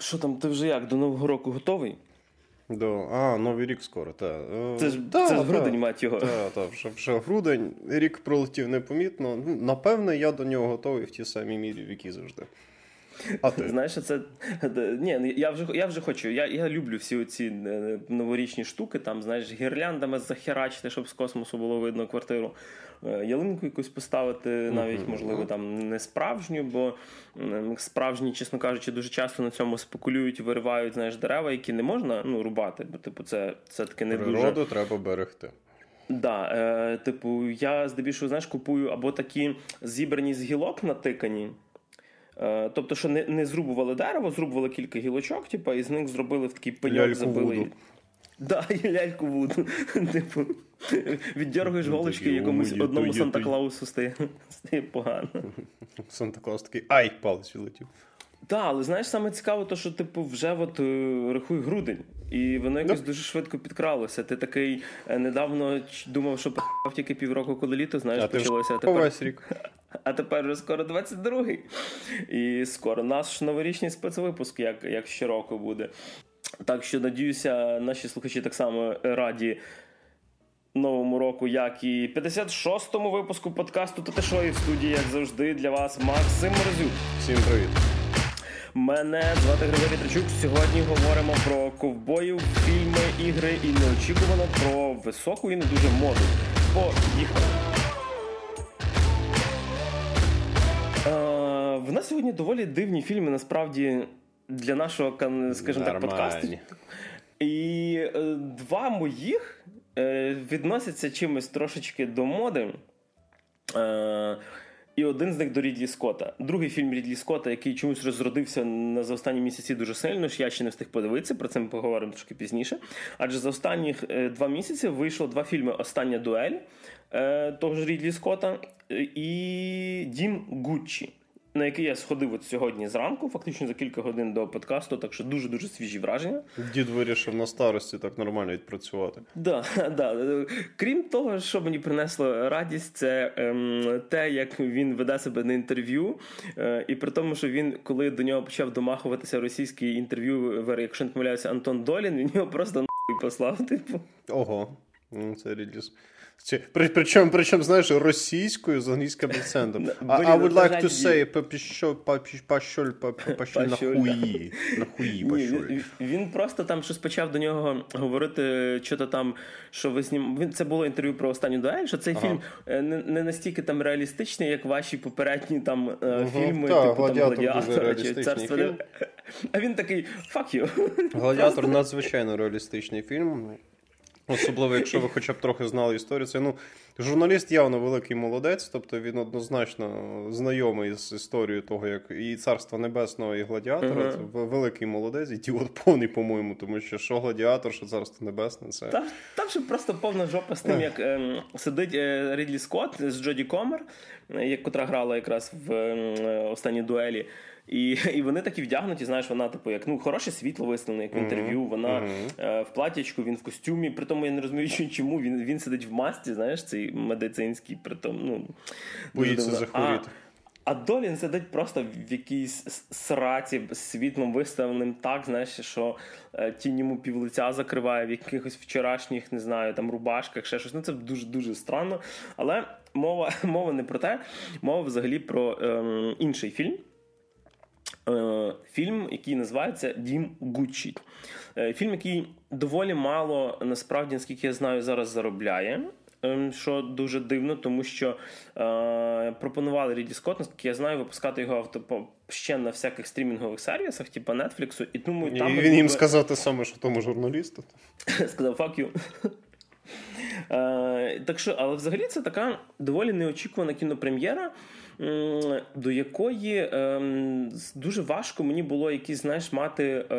Що там, ти вже як? До Нового року готовий? До... А, Новий рік скоро, так. Це ж та, це ж грудень, мать його. Так, та, вже, вже грудень, рік пролетів непомітно. Ну, Напевне, я до нього готовий в тій самій мірі, в якій завжди. А ти? Знаєш, це ні, ну, я вже я вже хочу. Я я люблю всі ці е, новорічні штуки, там, знаєш, гірляндами захерачити, щоб з космосу було видно квартиру. Е, ялинку якусь поставити, навіть, можливо, там не справжню, бо справжні, чесно кажучи, дуже часто на цьому спекулюють, виривають знаєш, дерева, які не можна ну, рубати, бо типу, це це таки не Природу дуже... Природу треба берегти. Да, е, типу, я здебільшого знаєш, купую або такі зібрані з гілок натикані. Е, тобто, що не не зрубували дерево, зрубували кілька гілочок, типу, і з них зробили в такий пеньок, забили. Да, і ляльку вуду. Типу, віддергаєш ну, голочки якомусь одному Санта Клаусу стає стає погано. Санта Клаус такий ай, палець відлетів. Так, але знаєш, саме цікаво, то що типу вже от е, рахуй грудень, і воно якось дуже швидко підкралося. Ти такий е, недавно думав, що п***ав тільки півроку, коли літо, знаєш, а почалося. А тепер... рік. А тепер вже скоро 22-й. І скоро наш новорічний спецвипуск, як як щороку буде. Так що надіюся, наші слухачі так само раді новому року, як і 56-му випуску подкасту «Та що і в студії, як завжди, для вас Максим Морозюк. Всім привіт. Мене звати Григорій Тричук. Сьогодні говоримо про ковбоїв, фільми, ігри і неочікувано про високу і не дуже моду. Поїхали! Е, в нас сьогодні доволі дивні фільми, насправді, для нашого, скажімо так, подкасту. І е, два моїх е, відносяться чимось трошечки до моди. Е, і один з них до Рідлі Скотта. Другий фільм Рідлі Скотта, який чомусь розродився на за останні місяці дуже сильно, ж я ще не встиг подивитися, про це ми поговоримо трошки пізніше. Адже за останні два місяці вийшло два фільми Остання дуель того ж Рідлі Скотта і Дім Гуччі на який я сходив от сьогодні зранку, фактично за кілька годин до подкасту, так що дуже дуже свіжі враження. Дід вирішив на старості так нормально відпрацювати. Да, да. Крім того, що мені принесло радість, це ем, те, як він веде себе на інтерв'ю, е, і при тому, що він, коли до нього почав домахуватися російський інтерв'ю, якщо не помиляюся, Антон Долін, він його просто нахуй послав. Типу. Ого, ну це рідіс. Причому, причому, знаєш, російською з англійським акцентом. I would like to say пашоль на хуї. На хуї пашоль. Він просто там щось почав до нього говорити, що то там, що ви знім... Це було інтерв'ю про останню дуель, що цей фільм е, не, настільки там реалістичний, як ваші попередні там угу, фільми, типу там Гладіатора чи Царство. А він такий fuck you. Гладіатор надзвичайно реалістичний фільм. Особливо, якщо ви хоча б трохи знали історію, це ну журналіст явно великий молодець, тобто він однозначно знайомий з історією того, як і царства небесного, і гладіатора. Uh-huh. Це великий молодець, ідіот повний, по-моєму, тому що що гладіатор, що царство небесне, це там, там ще просто повна жопа з тим, як е, сидить е, Рідлі Скотт з Джоді Комер, е, котра грала якраз в е, останній дуелі. І і вони такі вдягнуті, знаєш, вона, типу, як ну, хороше світло виставлене, як в інтерв'ю. Вона mm-hmm. е, в платячку, він в костюмі. При тому я не розумію, чому він він сидить в масці, знаєш, цей медицинський, при тому, ну, боїться захворіти. А Долін сидить просто в якійсь сраці з світлом виставленим так, знаєш, що е, тінь йому півлиця закриває в якихось вчорашніх, не знаю, там рубашках, ще щось. Ну це дуже дуже странно. Але мова мова не про те, мова взагалі про е, інший фільм. Е, фільм, який називається Дім Гуччі. Е, фільм, який доволі мало насправді, наскільки я знаю, зараз заробляє. Ем, що дуже дивно, тому що е, пропонували Ріді Скотт, наскільки я знаю, випускати його авто ще на всяких стрімінгових сервісах, типу Netflix, і тому і там він їм сказав те саме, що тому журналісту. Сказав fuck you. Е, так що, але взагалі це така доволі неочікувана кінопрем'єра до якої ем, дуже важко мені було якісь, знаєш, мати е,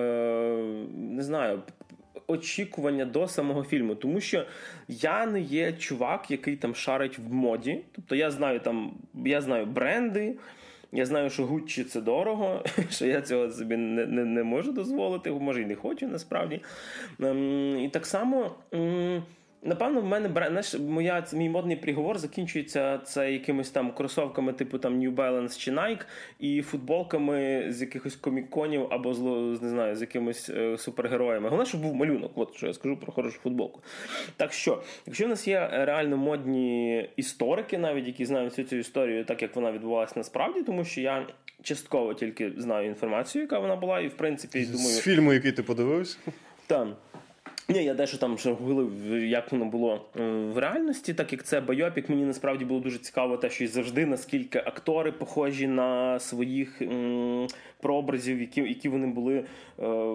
не знаю. Очікування до самого фільму, тому що я не є чувак, який там шарить в моді. Тобто я знаю там, я знаю бренди, я знаю, що Гуччі це дорого, що я цього собі не не, не можу дозволити, може і не хочу насправді. Ем, і так само напевно, в мене знаєш, моя мій модний приговор закінчується це якимись там кросовками, типу там New Balance чи Nike, і футболками з якихось коміконів або з не знаю, з якимись е, супергероями. Головне, щоб був малюнок. От що я скажу про хорошу футболку. Так що, якщо в нас є реально модні історики, навіть які знають всю цю історію, так як вона відбувалася насправді, тому що я частково тільки знаю інформацію, яка вона була, і в принципі думаю. З фільму, який ти подивився? Там. Ні, я дещо там ще гуглив, як воно було е, в реальності, так як це байопік, мені насправді було дуже цікаво, те, що і завжди наскільки актори похожі на своїх м- прообразів, які які вони були е,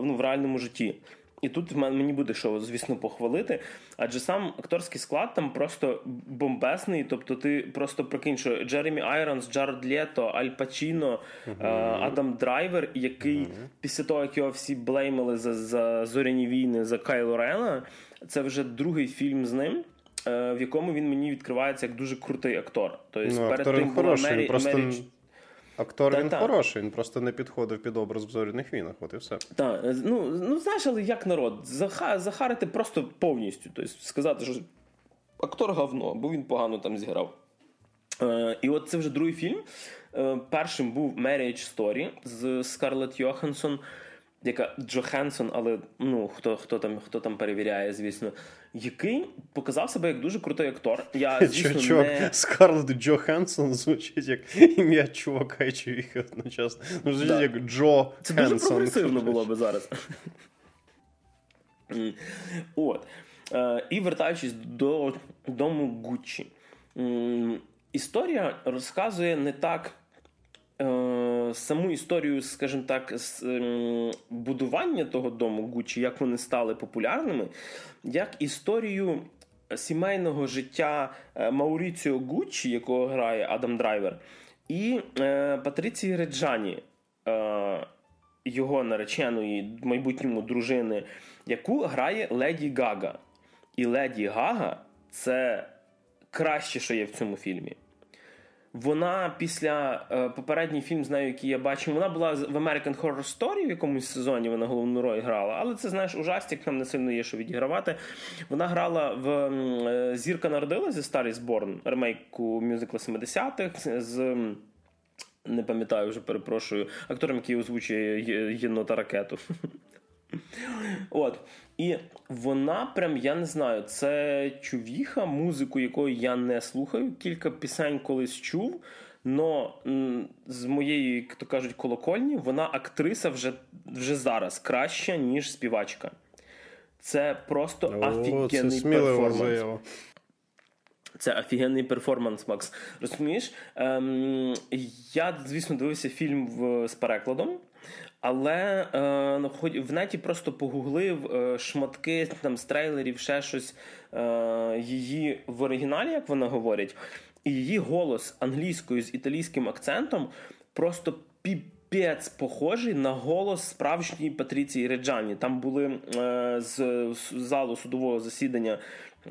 ну, в реальному житті. І тут мені буде що, звісно, похвалити. Адже сам акторський склад там просто бомбезний. Тобто, ти просто прикинь, що Джеремі Айронс, Джаред Лето, Аль Пачіно, uh-huh. Адам Драйвер, який uh-huh. після того, як його всі блеймили за за зоряні війни за Кайло Рена, це вже другий фільм з ним. Е, в якому він мені відкривається як дуже крутий актор. Тобто ну, перед актор тим була Мері, просто... Мері... Актор та, він та. хороший, він просто не підходив під образ в зоряних війнах. От і все. Так, ну ну знаєш, але як народ, Заха, захарити просто повністю. Тобто сказати, що актор говно, бо він погано там зіграв. Е, І от це вже другий фільм. Е, Першим був Marriage Story з Скарлетт Йоханссон яка Джохенсон, але ну хто хто там хто там перевіряє, звісно, який показав себе як дуже крутий актор. Я звісно, Чувак, не... Скарлетт Джохенсон звучить як ім'я чувака і чоловіка одночасно. Ну, звучить да. як Джо Це Хенсон. дуже прогресивно було би зараз. От. Е, і вертаючись до дому Гуччі. Історія розказує не так е, саму історію, скажімо так, з е, будування того дому Гуччі, як вони стали популярними, як історію сімейного життя е, Мауріціо Гуччі, якого грає Адам Драйвер, і е, Патріції Реджані. Е, його нареченої майбутньої дружини, яку грає Леді Гага. І Леді Гага це краще, що є в цьому фільмі. Вона після е, попередній фільм, знаю, який я бачив, вона була в American Horror Story в якомусь сезоні вона головну роль грала. Але це, знаєш, ужастик, там не сильно є, що відігравати. Вона грала в е, Зірка народилася зі is Born, ремейку мюзикла 70-х з. Не пам'ятаю вже, перепрошую, актором, який озвучує єнота ракету. От. І вона прям, я не знаю, це чувіха, музику, якої я не слухаю. Кілька пісень колись чув. Но з моєї, як то кажуть, колокольні, вона актриса вже вже зараз краща, ніж співачка. Це просто О, офігенний це перформанс. Заяву. Це офігенний перформанс, Макс. Розумієш? Ем, Я, звісно, дивився фільм в, з перекладом. Але е, в неті просто погуглив е, шматки там з трейлерів, ще щось е, її в оригіналі, як вона говорить, і її голос англійською з італійським акцентом просто піпець похожий на голос справжньої Патріції Реджані. Там були е, з, з залу судового засідання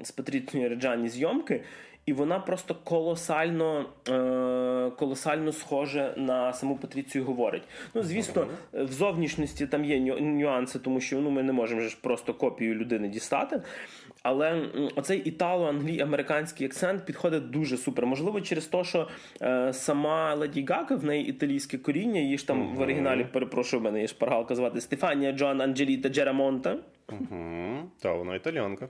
з Патріцією Реджані зйомки. І вона просто колосально е, колосально схоже на саму Патріцію говорить. Ну, звісно, в зовнішності там є нюанси, тому що ну, ми не можемо ж просто копію людини дістати. Але оцей італо-англій-американський акцент підходить дуже супер. Можливо, через те, що е, сама Леді Гага, в неї італійське коріння, її ж там uh-huh. в оригіналі перепрошую, мене є шпаргалка звати Стефанія Джоан Анджеліта Джерамонта. Угу. Та вона італіянка.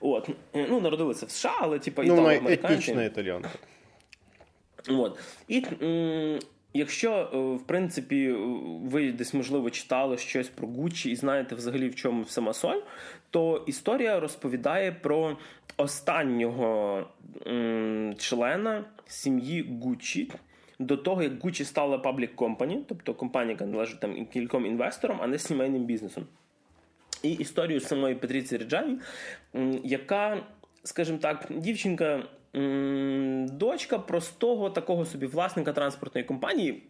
От. Ну, народилася в США, але типу, ну, вона етнічна італіянка. От. І м- якщо, е, в принципі, ви десь, можливо, читали щось про Гуччі і знаєте взагалі в чому сама соль, то історія розповідає про останнього м- члена сім'ї Гуччі. До того, як Гуччі стала паблік компані, тобто компанія, яка належить там кільком інвесторам, а не сімейним бізнесом і історію самої Петріці Реджаві, яка, скажімо так, дівчинка, дочка простого такого собі власника транспортної компанії.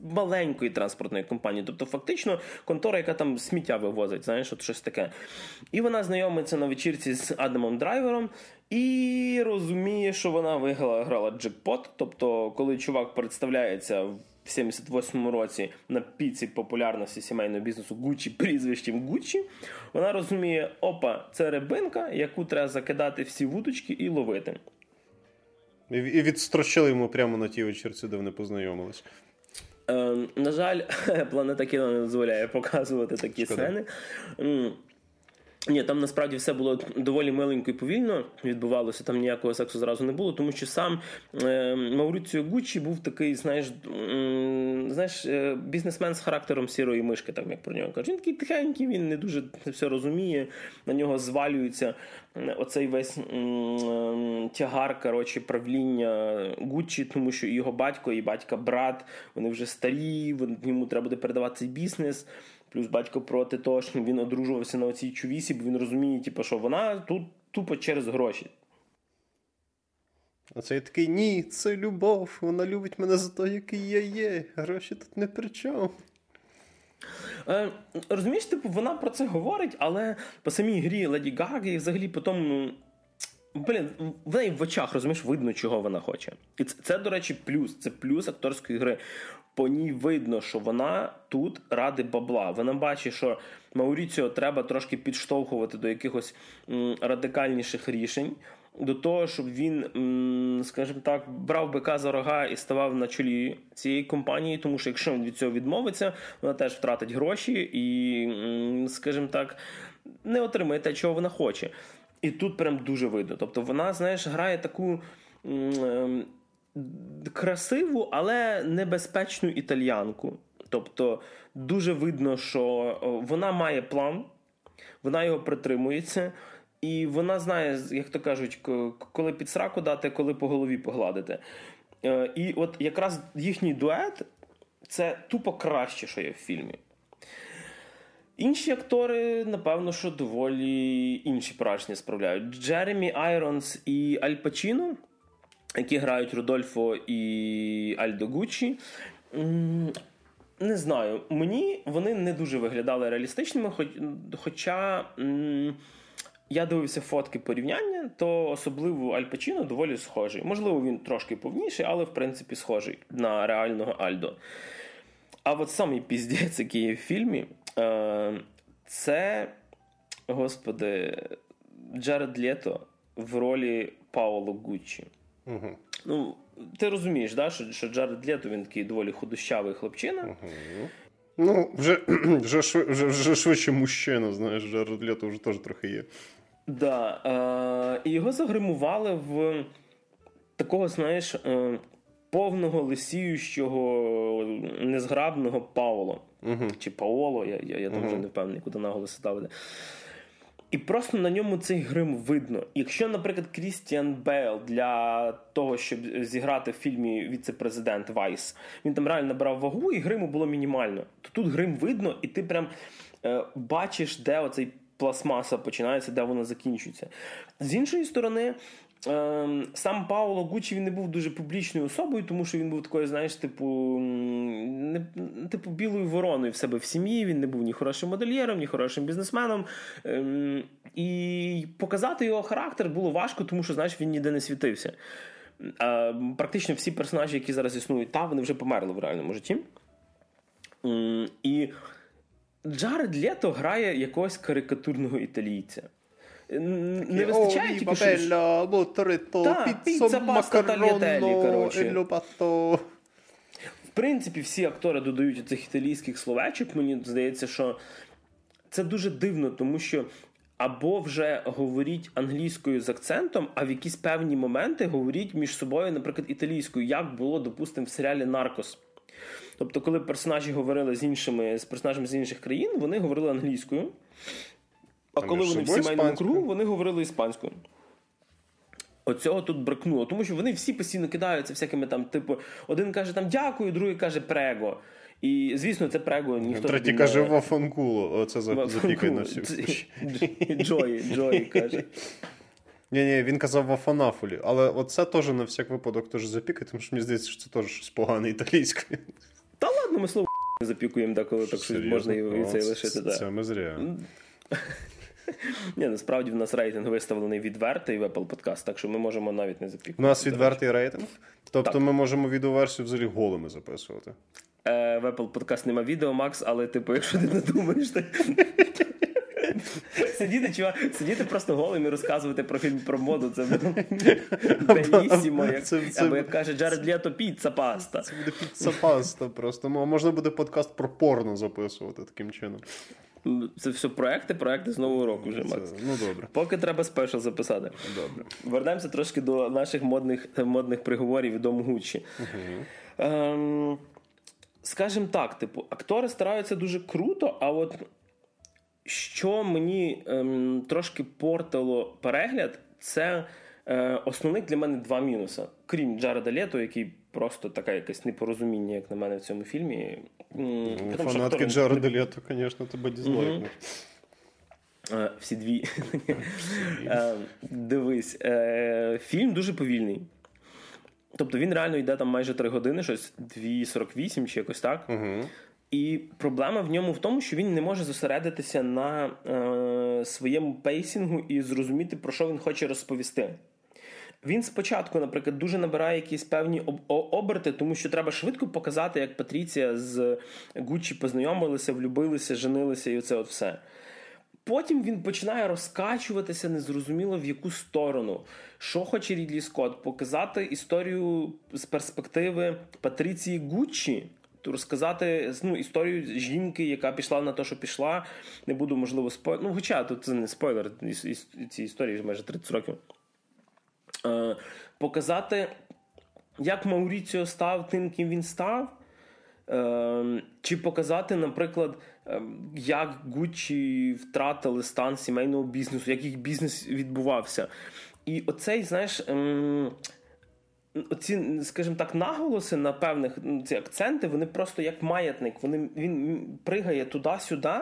Маленької транспортної компанії, тобто фактично контора, яка там сміття вивозить, знаєш, от щось таке. І вона знайомиться на вечірці з Адамом Драйвером і розуміє, що вона виграла грала джекпот. Тобто, коли чувак представляється в 78-му році на піці популярності сімейного бізнесу Гуччі прізвищем Гуччі, вона розуміє, опа, це рибинка, яку треба закидати всі вудочки і ловити. І відстрочили йому прямо на тій вечірці, де вони познайомились. Е, На жаль, планета кіно не дозволяє показувати такі Шкода. сцени. Ні, там насправді все було доволі миленько і повільно відбувалося. Там ніякого сексу зразу не було, тому що сам е, Мауріціо Гуччі був такий, знаєш, е, знаєш, е, бізнесмен з характером сірої мишки, так як про нього кажуть. Він такий тихенький, він не дуже все розуміє. На нього звалюється оцей весь тягар коротше, правління Гуччі, тому що його батько і батька брат, вони вже старі, вони, йому треба буде передавати цей бізнес. Плюс батько проти того, що він одружувався на оцій чувісі, бо він розуміє, типу, що вона тут тупо через гроші. А цей такий ні, це любов. Вона любить мене за те, який я є. Гроші тут не при чому. Е, Розумієш, типу, вона про це говорить, але по самій грі Леді Гаги і взагалі по тому. Блін, в неї в очах розумієш, видно, чого вона хоче. І це, це, до речі, плюс. Це плюс акторської гри по ній видно, що вона тут ради бабла. Вона бачить, що Мауріціо треба трошки підштовхувати до якихось радикальніших рішень. До того, щоб він, скажімо так, брав бика за рога і ставав на чолі цієї компанії, тому що якщо він від цього відмовиться, вона теж втратить гроші і, скажімо так, не отримає те, чого вона хоче. І тут прям дуже видно. Тобто вона, знаєш, грає таку ем, красиву, але небезпечну італьянку. Тобто, дуже видно, що вона має план, вона його притримується, і вона знає, як то кажуть, коли під сраку дати, коли по голові погладити. Е, і от якраз їхній дует це тупо краще, що є в фільмі. Інші актори, напевно, що доволі інші враження справляють. Джеремі Айронс і Аль Пачіно – які грають Рудольфо і Альдо Гуччі. Не знаю, мені вони не дуже виглядали реалістичними, хоч, хоча я дивився фотки порівняння, то особливо Аль Пачіно доволі схожий. Можливо, він трошки повніший, але в принципі схожий на реального Альдо. А от самий піздець, який є в фільмі, е- це, господи, Джаред Лєто в ролі Паоло Гуччі. Угу. Ну, ти розумієш, да, що що Джаред Лето він такий доволі худощавий хлопчина. Угу. Ну, вже вже, вже, вже швидше мужчина, знаєш, Джаред Лето вже теж трохи є. Да, е, І його загримували в такого, знаєш, е, повного лисіючого, незграбного Паоло. Угу. Чи Паоло, я я, я там вже не впевнений, куди наголоси ставити. І просто на ньому цей грим видно. Якщо, наприклад, Крістіан Бейл для того, щоб зіграти в фільмі Віце-президент Vice, він там реально набрав вагу, і гриму було мінімально, то тут грим видно, і ти прям е, бачиш, де оцей пластмаса починається, де вона закінчується. З іншої сторони, сам Пауло Гучі він не був дуже публічною особою, тому що він був такою, знаєш, типу не, типу білою вороною в себе в сім'ї. Він не був ні хорошим модельєром, ні хорошим бізнесменом. Ем, і показати його характер було важко, тому що знаєш, він ніде не світився. Практично всі персонажі, які зараз існують, та вони вже померли в реальному житті. Ем, і Джаред Лето грає якогось карикатурного італійця не вистачає тільки що... моторито, піца, макаронно, В принципі, всі актори додають цих італійських словечок. Мені здається, що це дуже дивно, тому що або вже говоріть англійською з акцентом, а в якісь певні моменти говоріть між собою, наприклад, італійською, як було, допустимо, в серіалі Наркос. Тобто, коли персонажі говорили з іншими з персонажами з інших країн, вони говорили англійською. А коли вони в сімейному кругу, вони говорили іспанською. Оцього тут бракнуло, тому що вони всі постійно кидаються всякими там, типу, один каже там дякую, другий каже прего. І, звісно, це прего ніхто Третій не... каже вафанкуло, оце запікай на всю. Джої, Джої каже. Ні, ні, він казав вафанафулі, але оце теж на всяк випадок теж запікай, тому що мені здається, що це теж щось погане італійське. Та ладно, ми слово запікуємо, деколи так щось можна і це лишити. Це ми зря. Ні, насправді в нас рейтинг виставлений відвертий в Apple Podcast, так що ми можемо навіть не запікувати. У нас відвертий рейтинг. Тобто так. ми можемо відеоверсію взагалі голими записувати. Е, В Apple Podcast нема відео, Макс, але типу, якщо ти не думаєш, то. Сидіти чувак, сидіти просто голим і розказувати про фільм про моду. Це белісімо, це, це... або як каже Джаред Лето, піца паста. Це буде піца паста просто. Можна буде подкаст про порно записувати таким чином. Це все проекти, проекти з нового року вже, Макс. Це, ну добре. Поки треба спешл записати. Добре. Вернемося трошки до наших модних модних приговорів від Дому Гуччі. Угу. Ем, Скажімо так, типу, актори стараються дуже круто, а от що мені ем, трошки портило перегляд, це е, основних для мене два мінуси. Крім Джареда Лето, який просто таке якесь непорозуміння, як на мене в цьому фільмі. Ну, фанатки Джареда не... Лето, звісно, тебе дізлайкнуть. Е, всі дві. Е, дивись, фільм дуже повільний. Тобто він реально йде там майже 3 години, щось 2.48 чи якось так. Угу. І проблема в ньому в тому, що він не може зосередитися на е, своєму пейсінгу і зрозуміти, про що він хоче розповісти. Він спочатку, наприклад, дуже набирає якісь певні оберти, тому що треба швидко показати, як Патріція з Гуччі познайомилися, влюбилися, женилися і оце от все. Потім він починає розкачуватися незрозуміло в яку сторону. Що хоче Рідлі Скотт? Показати історію з перспективи Патріції Гуччі розказати ну, історію жінки, яка пішла на те, що пішла. Не буду, можливо, спойлер. Ну, хоча тут це не спойлер, ці історії майже 30 років. Е, Показати, як Мауріціо став тим, ким він став. Е, Чи показати, наприклад, е, як Гуччі втратили стан сімейного бізнесу, як їх бізнес відбувався. І оцей, знаєш. Е, оці, скажімо так, наголоси на певних ці акценти, вони просто як маятник. Вони, Він пригає туди-сюди.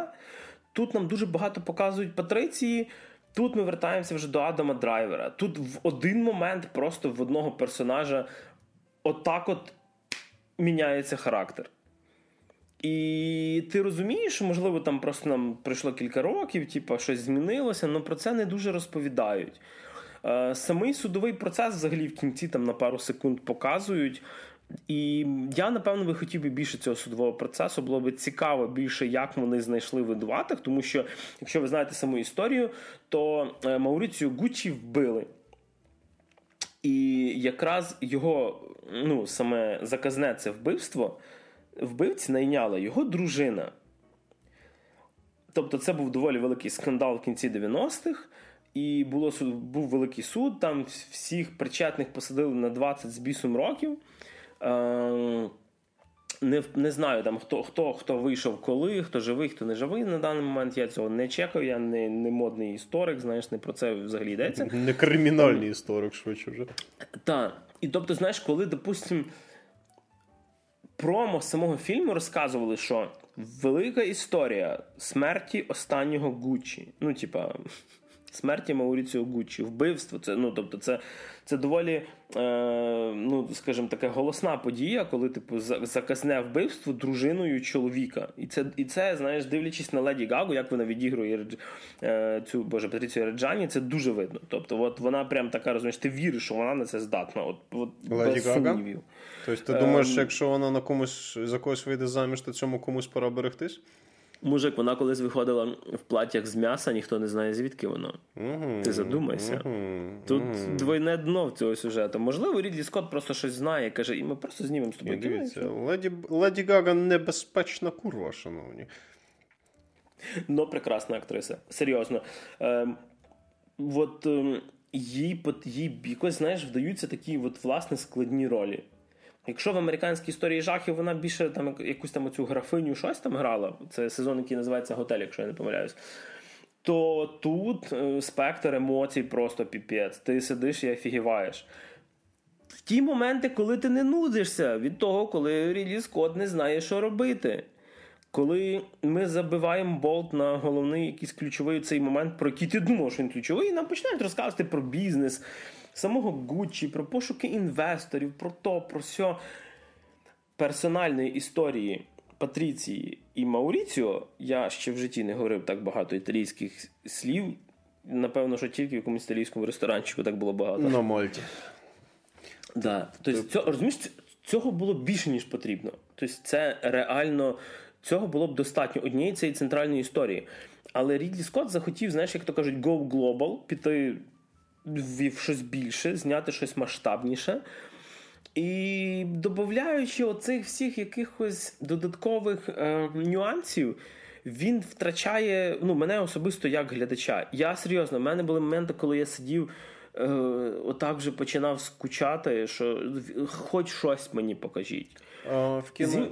Тут нам дуже багато показують Патриції. Тут ми вертаємося вже до Адама Драйвера. Тут в один момент просто в одного персонажа отак от міняється характер. І ти розумієш, що, можливо, там просто нам пройшло кілька років, типу, щось змінилося, але про це не дуже розповідають. Е, самий судовий процес взагалі в кінці там на пару секунд показують. І я, напевно, би хотів би більше цього судового процесу. Було б цікаво більше, як вони знайшли видуватих, тому що, якщо ви знаєте саму історію, то е, Мауріцію Гуччі вбили. І якраз його ну, саме заказне це вбивство, вбивці найняла його дружина. Тобто, це був доволі великий скандал в кінці 90-х. І було був великий суд, там всіх причетних посадили на 20 з бісом років. Е, не не знаю, там хто хто хто вийшов коли, хто живий, хто не живий на даний момент. Я цього не чекаю, я не не модний історик, знаєш, не про це взагалі йдеться. Не кримінальний історик, швидше вже. Так. І тобто, знаєш, коли, допустимо, промо самого фільму розказували, що велика історія смерті останнього Гуччі. Ну, типа смерті Мауріціо Гуччі, вбивство. Це ну, тобто, це це доволі, е, ну скажімо, така голосна подія, коли типу заказне вбивство дружиною чоловіка. І це, і це, знаєш, дивлячись на Леді Гагу, як вона відігрує е, цю боже Патріцію Реджані, це дуже видно. Тобто, от вона прям така розумієш, ти віриш, що вона на це здатна. От, от Леді без Гага? сумнівів. Тобто, ти думаєш, ем... якщо вона на комусь за когось вийде заміж, то цьому комусь пора берегтись? Мужик, вона колись виходила в платтях з м'яса, ніхто не знає, звідки воно. Ти задумайся. Тут двойне дно в цього сюжету. Можливо, Рідлі Скотт просто щось знає, каже, і ми просто знімемо з тобою. Дивіться, Леді Леді Гага небезпечна курва, шановні. Ну, прекрасна актриса. Серйозно. Е, От е, їй, їй якось, знаєш, вдаються такі от, власне складні ролі. Якщо в американській історії жахів вона більше там якусь там оцю графиню щось там грала, це сезон, який називається Готель, якщо я не помиляюсь. То тут е, спектр емоцій просто піпець. Ти сидиш і офігіваєш. В ті моменти, коли ти не нудишся від того, коли Рілі Скотт не знає, що робити. Коли ми забиваємо болт на головний якийсь ключовий цей момент, про який ти думав, що він ключовий, і нам починають розказувати про бізнес, самого Гуччі, про пошуки інвесторів, про то, про все персональної історії Патріції і Мауріціо, я ще в житті не говорив так багато італійських слів. Напевно, що тільки в якомусь італійському ресторанчику так було багато. На Мальті. Да. Тобто, цього, розумієш, цього було більше, ніж потрібно. Тобто, це реально цього було б достатньо однієї цієї центральної історії. Але Рідлі Скотт захотів, знаєш, як то кажуть, go global, піти в щось більше, зняти щось масштабніше. І додаючи оцих всіх якихось додаткових е, нюансів, він втрачає ну, мене особисто як глядача. Я серйозно, в мене були моменти, коли я сидів. Е, отак вже починав скучати, що хоч щось мені покажіть. А, в кіно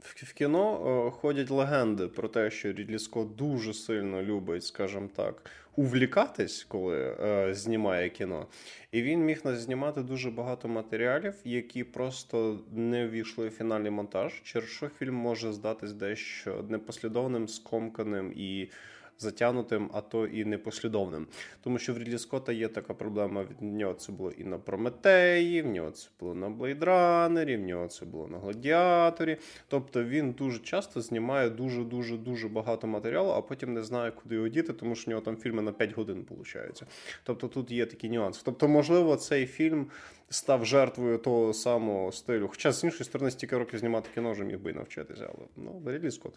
в кіно ходять легенди про те, що Рідлі Скотт дуже сильно любить, скажімо так, увлікатись, коли е, знімає кіно. І він міг назнімати дуже багато матеріалів, які просто не ввійшли в фінальний монтаж, через що фільм може здатись дещо непослідовним, скомканим і затягнутим, а то і непослідовним. Тому що в Рідлі Скотта є така проблема. В нього це було і на Прометеї, в нього це було на Блейдранері, в нього це було на Гладіаторі. Тобто він дуже часто знімає дуже-дуже дуже багато матеріалу, а потім не знає, куди його діти, тому що в нього там фільми на 5 годин виходить. Тобто тут є такі нюанси. Тобто, можливо, цей фільм. Став жертвою того самого стилю. Хоча з іншої сторони, стільки років знімати кіно вже міг би навчитися, але ну Рідлі Скотт.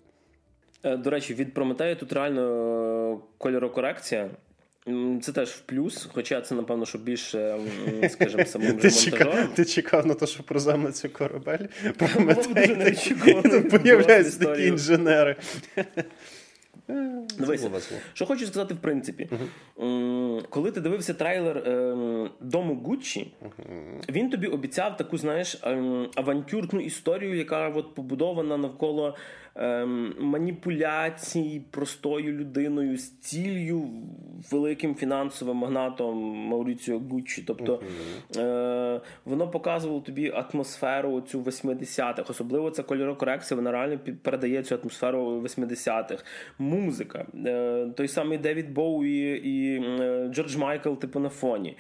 Е, до речі, від Прометею тут реально кольорокорекція. Це теж в плюс, хоча це, напевно, що більше, скажімо, самим ти. Чекав, ти чекав на те, що приземлиться корабель? Прометей, тут появляються такі інженери. Дивися, що хочу сказати, в принципі, uh-huh. коли ти дивився трейлер е, дому Гуччі, uh-huh. він тобі обіцяв таку, знаєш, е, авантюрну історію, яка от побудована навколо ем, маніпуляцій простою людиною з ціллю великим фінансовим магнатом Мауріціо Гуччі. Тобто е, воно показувало тобі атмосферу цю 80-х, особливо ця кольорокорекція, вона реально передає цю атмосферу 80-х. Музика, е, той самий Девід Боуї і е, Джордж Майкл, типу на фоні.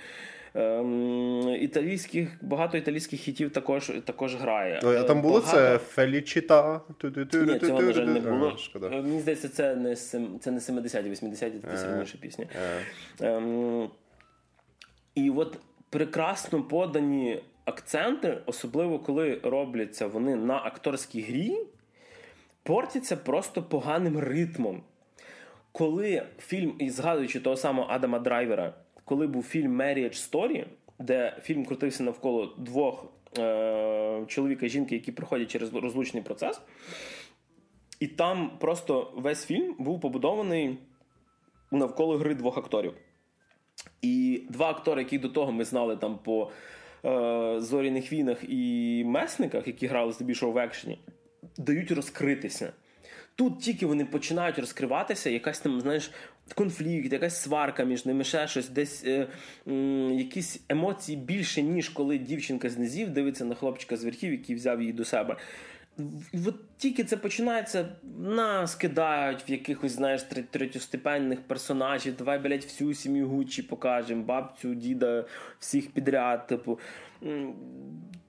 Ем, італійських багато італійських хітів також також грає. Ну, а там було багато... це Фелічіта. Ні, цього, на жаль, не було. А, Мені здається, це не це не 70-ті, 80-ті, це сильніша пісня. Ем, і от прекрасно подані акценти, особливо коли робляться вони на акторській грі, портяться просто поганим ритмом. Коли фільм, і згадуючи того самого Адама Драйвера коли був фільм Marriage Story, де фільм крутився навколо двох е- чоловіка і жінки, які проходять через розлучний процес. І там просто весь фільм був побудований навколо гри двох акторів. І два актори, які до того ми знали там по е, зоряних війнах і месниках, які грали здебільшого в екшені, дають розкритися. Тут тільки вони починають розкриватися, якась там, знаєш, конфлікт, якась сварка між ними, ще щось, десь е, е, якісь емоції більше, ніж коли дівчинка з низів дивиться на хлопчика з верхів, який взяв її до себе. І от тільки це починається, нас кидають в якихось, знаєш, третьостепенних персонажів. Давай, блядь, всю сім'ю Гуччі покажемо, бабцю, діда, всіх підряд. Типу.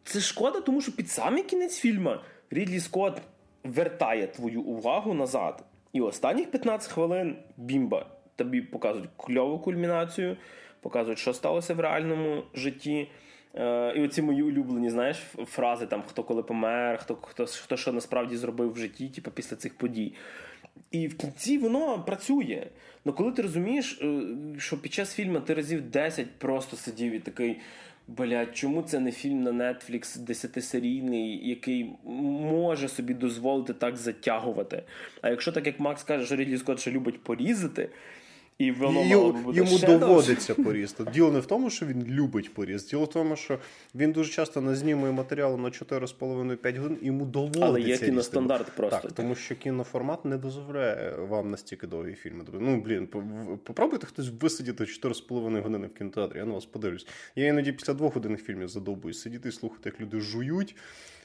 Це шкода, тому що під самий кінець фільму Рідлі Скотт вертає твою увагу назад. І останніх 15 хвилин бімба. Тобі показують кльову кульмінацію, показують, що сталося в реальному житті. Е, І оці мої улюблені, знаєш, фрази там хто коли помер, хто хто, хто що насправді зробив в житті, типу, після цих подій. І в кінці воно працює. Ну коли ти розумієш, е, що під час фільму ти разів 10 просто сидів і такий. Блять, чому це не фільм на Netflix десятисерійний, який може собі дозволити так затягувати? А якщо так як Макс каже, що Рідлі Скотт ще любить порізати, і воно Ю, мало йому доводиться порізати. Діло не в тому, що він любить поріз. Діло в тому, що він дуже часто назнімує матеріал на 4,5-5 годин, і йому доводиться. Але є кіностандарт просто. Так, тому що кіноформат не дозволяє вам настільки довгі фільми. Ну, блін, попробуйте хтось висидіти 4,5 години в кінотеатрі, я на вас подивлюсь. Я іноді після двох годинних фільмів задовбуюсь сидіти і слухати, як люди жують.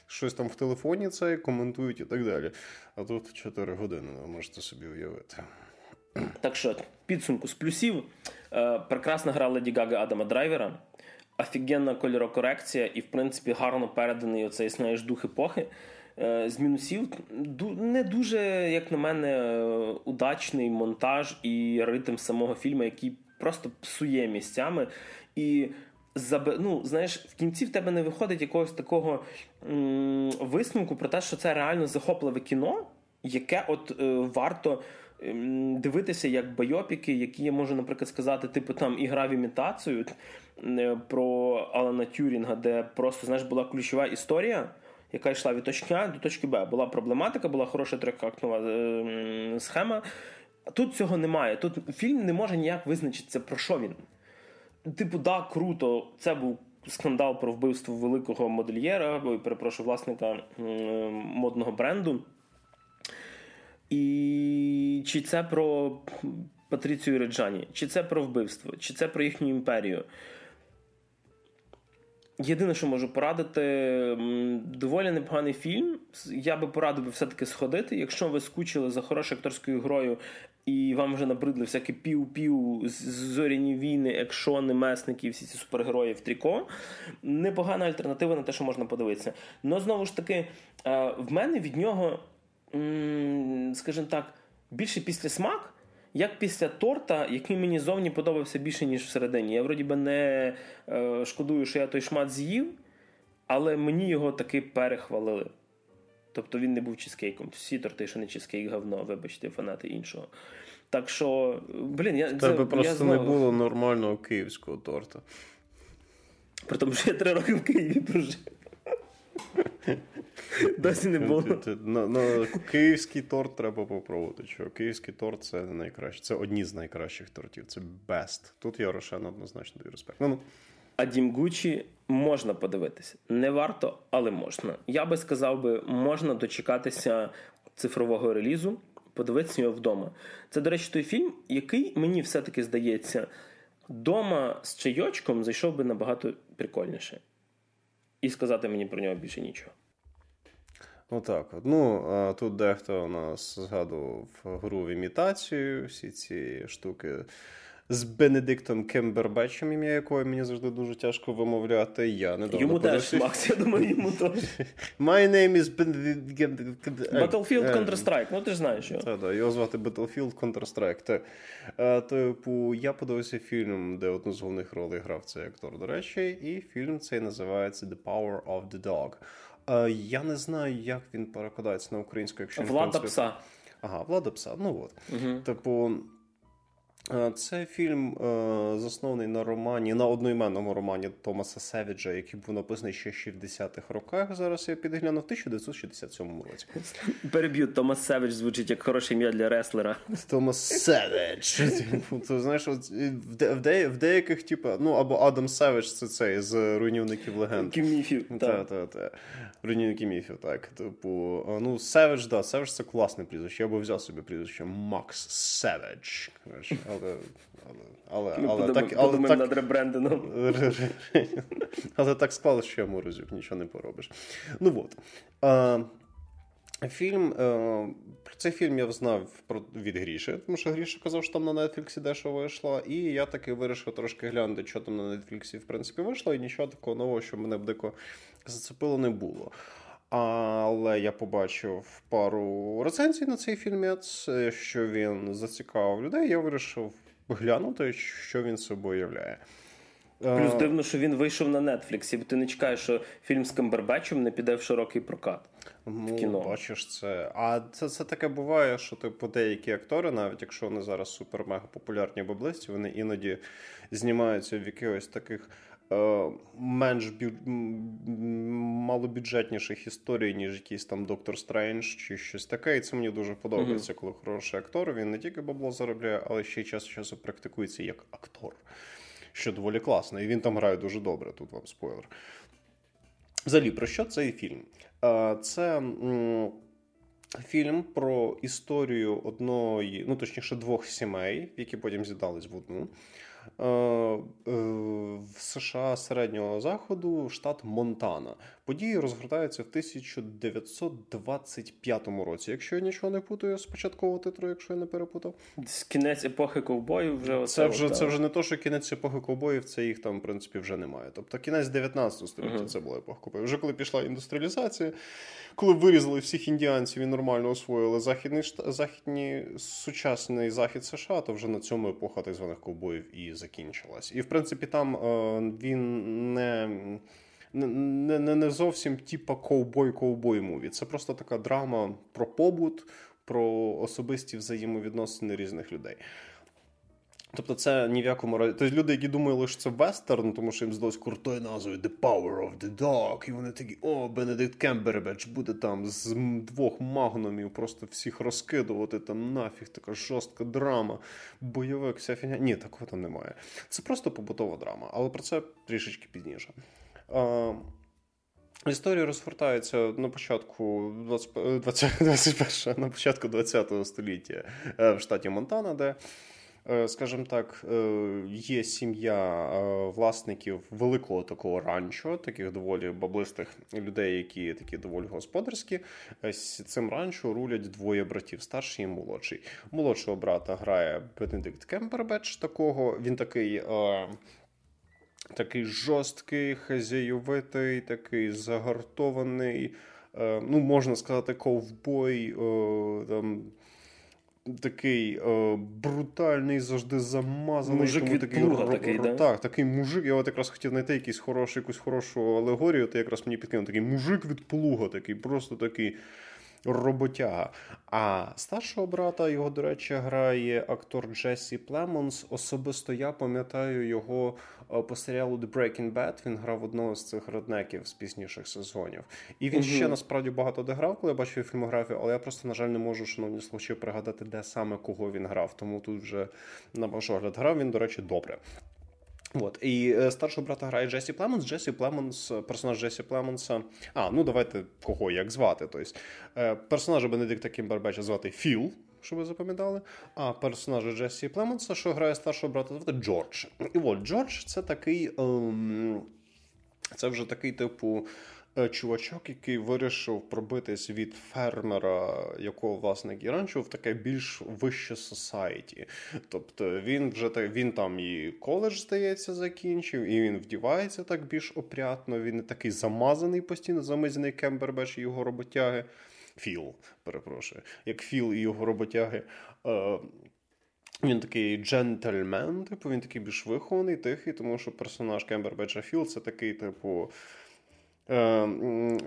Щось там в телефоні це коментують і так далі. А тут 4 години, ви можете собі уявити. Так що, підсумку з плюсів. Е, прекрасна гра Леді Гаги Адама Драйвера, офігенна кольорокорекція і, в принципі, гарно переданий оцей знаєш, дух епохи. Е, з мінусів не дуже, як на мене, удачний монтаж і ритм самого фільму, який просто псує місцями. І ну, знаєш, в кінці в тебе не виходить якогось такого м- висновку про те, що це реально захопливе кіно, яке от е, варто. Дивитися як байопіки, які я можу, наприклад, сказати, типу там ігра в імітацію е, про Алана Тюрінга, де просто знаєш, була ключова історія, яка йшла від точки А до точки Б. Була проблематика, була хороша трьохактова е, схема. Тут цього немає. Тут фільм не може ніяк визначитися, про що він. Типу, да, круто, це був скандал про вбивство великого модельєра, перепрошую, власника модного бренду. І чи це про Патріцію Реджані, чи це про вбивство, чи це про їхню імперію. Єдине, що можу порадити, доволі непоганий фільм. Я би порадив все-таки сходити. Якщо ви скучили за хорошою акторською грою і вам вже набридли всякі пів-пів, зоряні війни, екшони, месники, всі ці супергерої в тріко, непогана альтернатива на те, що можна подивитися. Но знову ж таки, е, в мене від нього, скажімо так, більше після смак як після торта, який мені зовні подобався більше, ніж всередині. Я вроді би не е, шкодую, що я той шмат з'їв, але мені його таки перехвалили. Тобто він не був чизкейком. Всі торти, що не чизкейк, говно, вибачте, фанати іншого. Так що, блін, я це, тебе просто я знову... не було нормального київського торта. При тому, що я три роки в Києві прожив. Досі не було. На, на Київський торт треба попробувати. Що Київський торт це найкраще. Це одні з найкращих тортів. Це best. Тут я Рошен однозначно даю респект. Ну, ну. А Дім Гучі можна подивитися. Не варто, але можна. Я би сказав би, можна дочекатися цифрового релізу, подивитися його вдома. Це, до речі, той фільм, який мені все-таки здається, вдома з чайочком зайшов би набагато прикольніше. І сказати мені про нього більше нічого. Отак так. Ну, тут дехто у нас згадував гру в імітацію, всі ці штуки з Бенедиктом Кембербечем, ім'я якого мені завжди дуже тяжко вимовляти. Я недавно Йому теж, Макс, я думаю, йому теж. My name is Battlefield Counter-Strike, ну ти ж знаєш. що. Так, так, його звати Battlefield Counter-Strike. Типу, я подивився фільм, де одну з головних ролей грав цей актор, до речі, і фільм цей називається The Power of the Dog. Я не знаю, як він перекладається на українську, якщо Влада пса. Ага, влада пса. Ну от. Типу, Е, це фільм е, заснований на романі, на одноіменному романі Томаса Севіджа, який був написаний ще в 60-х роках. Зараз я підглянув в 1967 році. Переб'ю Томас Севідж звучить як хороше ім'я для реслера. Томас Севідж. Ти знаєш, в, де, в деяких, типу, ну або Адам Севідж, це цей з руйнівників легенд. Міфів. Так, так, так. Руйнівники міфів, так. Типу, ну, Севедж, да, Севедж це класне прізвище. Я би взяв собі прізвище Макс Севедж але але, але, але, так, але так, над ребрендингом. Але так склалося, що я Морозюк, нічого не поробиш. Ну от. А, Фільм, про цей фільм я знав від Гріші, тому що Гріша казав, що там на Нетфліксі дещо вийшло, і я таки вирішив трошки глянути, що там на Нетфліксі в принципі вийшло, і нічого такого нового, що мене б дико зацепило, не було. Але я побачив пару рецензій на цей фільмець, що він зацікавив людей. Я вирішив глянути, що він собою являє. Плюс дивно, що він вийшов на Нетфліксі, бо ти не чекаєш, що фільм з Камбербечем не піде в широкий прокат. Ну, в кіно. бачиш це. А це це таке буває, що типу деякі актори, навіть якщо вони зараз супер-мега популярні в області, вони іноді знімаються в якихось таких Е, менш бю... малобюджетніших історій, ніж якийсь там Доктор Стрендж чи щось таке. І це мені дуже подобається, коли хороший актор. Він не тільки бабло заробляє, але ще й час часу практикується як актор, що доволі класно. І він там грає дуже добре. Тут вам спойлер. Взагалі, про що цей фільм? Е, це. Фільм про історію одної, ну точніше, двох сімей, які потім з'їдались в одну. Е, е, в США середнього заходу штат Монтана. Події розгортаються в 1925 році. Якщо я нічого не путаю з початкового титру, якщо я не перепутав. З кінець епохи ковбоїв вже це вже це вже не то, що кінець епохи ковбоїв, це їх там в принципі вже немає. Тобто кінець 19 століття uh-huh. це була епоха ковбоїв. Вже коли пішла індустріалізація, коли вирізали всіх індіанців і нормально освоїли західний західні сучасний захід США, то вже на цьому епоха так званих ковбоїв і закінчилась. І в принципі там е, він не. Не не, не зовсім типа ковбой-ковбой movie. Це просто така драма про побут, про особисті взаємовідносини різних людей. Тобто це ні в якому разі. Тобто люди, які думали, що це вестерн, тому що їм здалось крутою назва The Power of the Dog, і вони такі, о, Бенедикт Кембербеч буде там з двох магнумів просто всіх розкидувати там нафіг, така жорстка драма, бойовик, вся фігня. Ні, такого там немає. Це просто побутова драма, але про це трішечки пізніше. А, Історія розгортається на початку 20, 20, 21, на початку 20 століття е, в штаті Монтана, де скажімо так, е, є сім'я е, власників великого такого ранчо, таких доволі баблистих людей, які такі доволі господарські. Цим ранчо рулять двоє братів, старший і молодший. Молодшого брата грає Бенедикт Кембербеч. Такого він такий. Такий жорсткий, хазяйовитий, такий загартований, ну можна сказати, ковбой. там такий е, брутальний, завжди замазаний. Мужик тому від такий, плуга р- такий, р- да? Так, такий мужик. Я от якраз хотів знайти якийсь хороший, якусь хорошу алегорію, Ти якраз мені підкинув такий мужик від плуга, такий, просто такий роботяга. А старшого брата його, до речі, грає актор Джесі Племонс. Особисто я пам'ятаю його е, по серіалу The Breaking Bad. Він грав одного з цих реднеків з пізніших сезонів. І він угу. ще насправді багато де грав, коли я бачив фільмографію, але я просто, на жаль, не можу, шановні слухачі, пригадати, де саме кого він грав. Тому тут вже на ваш огляд грав він, до речі, добре. От і е, старшого брата грає Джесі Племонс. Джесі Племонс, персонаж Джесі Племонса. А, ну давайте кого як звати. Тобто, е, персонажа Бенедикта Кембербеча звати Філ, щоб ви запам'ятали. А персонажа Джесі Племонса, що грає старшого брата, звати Джордж. І от Джордж це такий. Ем, це вже такий типу. Е, чувачок, який вирішив пробитись від фермера, якого власник і в таке більш вище society. Тобто він вже він там і коледж, здається, закінчив, і він вдівається так більш опрятно. Він не такий замазаний постійно, замазаний Кембербеч і його роботяги. Філ, перепрошую, як Філ і його роботяги. Е, він такий джентльмен, типу, він такий більш вихований, тихий, тому що персонаж Кембербеча Філ це такий, типу. Е,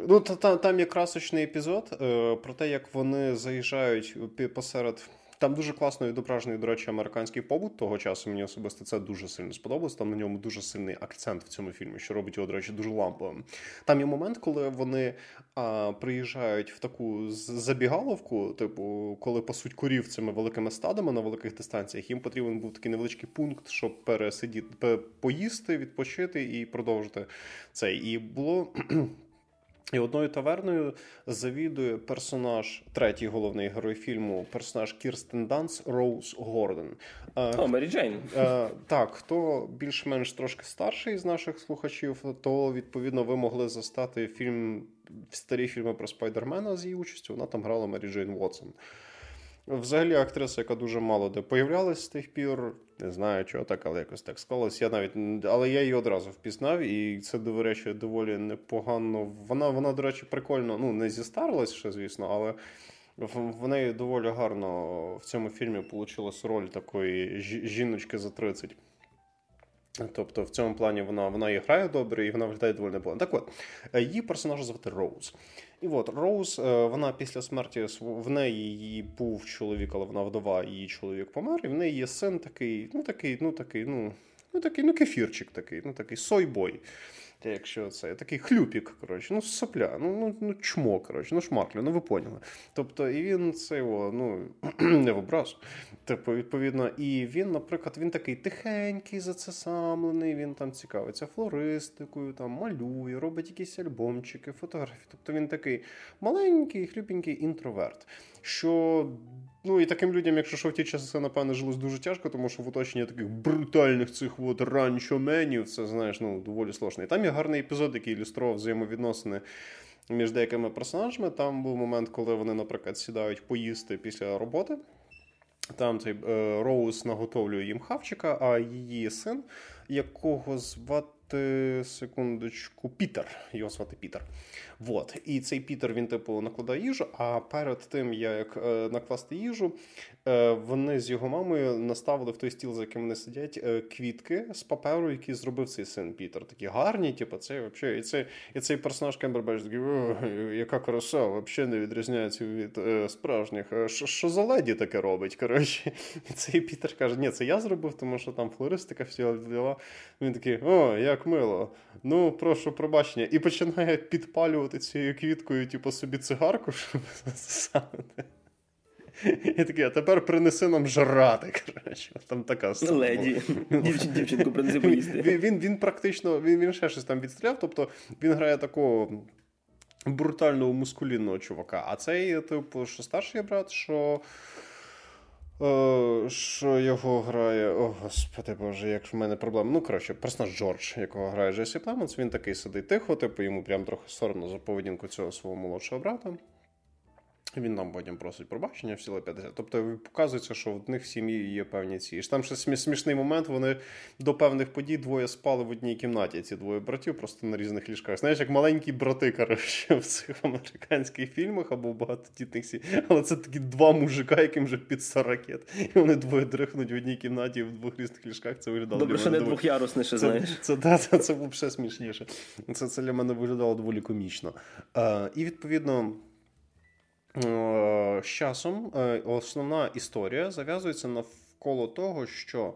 ну, та, там є красочний епізод е, про те, як вони заїжджають посеред там дуже класно відображений, до речі, американський побут того часу. Мені особисто це дуже сильно сподобалось. Там на ньому дуже сильний акцент в цьому фільмі, що робить його, до речі, дуже ламповим. Там є момент, коли вони а, приїжджають в таку забігаловку, типу, коли пасуть корів цими великими стадами на великих дистанціях. Їм потрібен був такий невеличкий пункт, щоб пересидіти, поїсти, відпочити і продовжити цей. І було. І одною таверною завідує персонаж, третій головний герой фільму, персонаж Кірстен Данс Роуз Гордон. Е, О, Мері Джейн. Е, так, хто більш-менш трошки старший з наших слухачів, то відповідно ви могли застати фільм старі фільми про Спайдермена з її участю. Вона там грала Мері Джейн Вотсон. Взагалі, актриса, яка дуже мало де появлялась з тих пір, не знаю, чого так, але якось так склалось. Я навіть але я її одразу впізнав, і це, до речі, доволі непогано. Вона, вона, до речі, прикольно, ну, не зістарилась ще, звісно, але в неї доволі гарно в цьому фільмі вийшла роль такої жіночки за 30. Тобто в цьому плані вона вона і грає добре, і вона виглядає доволі непогано. Так от, її персонажа звати Роуз. І от Роуз, е, вона після смерті в неї її був чоловік, але вона вдова, її чоловік помер. І в неї є син такий, ну такий, ну такий, ну, ну такий, ну кефірчик такий, ну такий soyboy якщо це такий хлюпік, коротше, ну сопля, ну ну, ну чмо, коротше, ну шмаклю, ну ви поняли. Тобто, і він це його, ну не в образ. Типу, відповідно, і він, наприклад, він такий тихенький, зацесамлений, він там цікавиться флористикою, там малює, робить якісь альбомчики, фотографії. Тобто він такий маленький, хлюпенький інтроверт. Що Ну і таким людям, якщо що в ті часи, напевно, жилось дуже тяжко, тому що в оточенні таких брутальних цих от ранчоменів, це знаєш, ну доволі сложно. І там є гарний епізод, який ілюстрував взаємовідносини між деякими персонажами. Там був момент, коли вони, наприклад, сідають поїсти після роботи. Там цей е, Роуз наготовлює їм хавчика, а її син, якого звати секундочку, Пітер. Його звати Пітер. Вот. І цей Пітер він, типу, накладає їжу. А перед тим, як е, накласти їжу, е, вони з його мамою наставили в той стіл, за яким вони сидять, е, квітки з паперу, які зробив цей син Пітер. Такі гарні, типу, це взагалі. І цей, і цей персонаж Кембербеч такий, яка краса, взагалі не відрізняється від е, справжніх. Що за леді таке робить? коротше. І цей Пітер каже, ні, це я зробив, тому що там флористика всі діла. Він такий, о, як мило. Ну, прошу пробачення. І починає підпалювати цією квіткою, типу, собі цигарку, щоб засадити. І такий, а тепер принеси нам жрати. коротше. Там така сцена Леді. Дівчин, дівчинку принеси поїсти. Він, він, він практично він, він ще щось там відстріляв, тобто він грає такого брутального мускулінного чувака. А цей, типу, що старший брат, що. О, що його грає. О, господи боже, як в мене проблема. Ну, коротше, персонаж Джордж, якого грає Джесі Пламенс, він такий сидить тихо, типу йому прям трохи соромно за поведінку цього свого молодшого брата. Він нам потім просить пробачення в сіли 50. Тобто показується, що в них в сім'ї є певні ці. І ж там ще смішний момент. Вони до певних подій двоє спали в одній кімнаті. Ці двоє братів просто на різних ліжках. Знаєш, як маленькі брати, коротше, в цих американських фільмах або в багатодітних сім'ях. Але це такі два мужика, яким вже під 40 І вони двоє дрихнуть в одній кімнаті в двох різних ліжках. Це виглядало. Добре, що не двохярусніше, знаєш. Це це, це, це було б ще смішніше. Це це для мене виглядало доволі комічно. А, І відповідно. Е, з часом е, основна історія зав'язується навколо того, що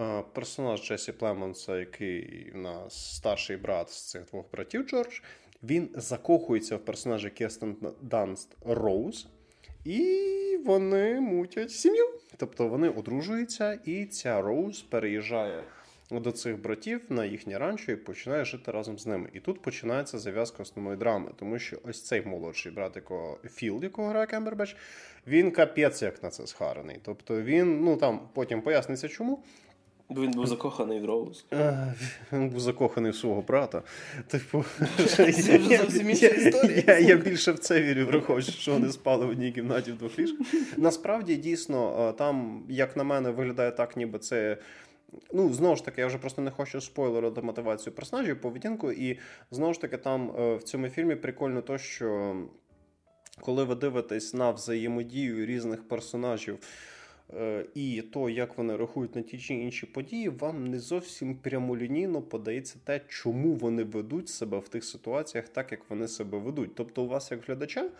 е, персонаж Джесі Племонса, який у нас старший брат з цих двох братів Джордж, він закохується в персонажа Кірстен Данст Роуз, і вони мутять сім'ю. Тобто вони одружуються, і ця Роуз переїжджає до цих братів на їхнє ранчо і починає жити разом з ними. І тут починається зав'язка основної драми, тому що ось цей молодший брат, якого Філ, якого грає Кембербеч, він капець як на це схарений. Тобто він, ну там потім поясниться, чому. Він був закоханий в Роуз. Він був закоханий в свого брата. Типу, Це вже зовсім інша історія. Я, я більше в це вірю, враховуючи, що вони спали в одній кімнаті в двох ліжках. Насправді, дійсно, там, як на мене, виглядає так, ніби це Ну, знову ж таки, я вже просто не хочу спойлерити мотивацію персонажів, поведінку. І знову ж таки, там е, в цьому фільмі прикольно то, що коли ви дивитесь на взаємодію різних персонажів. Е, і то, як вони рахують на ті чи інші події, вам не зовсім прямолінійно подається те, чому вони ведуть себе в тих ситуаціях, так як вони себе ведуть. Тобто, у вас, як глядача,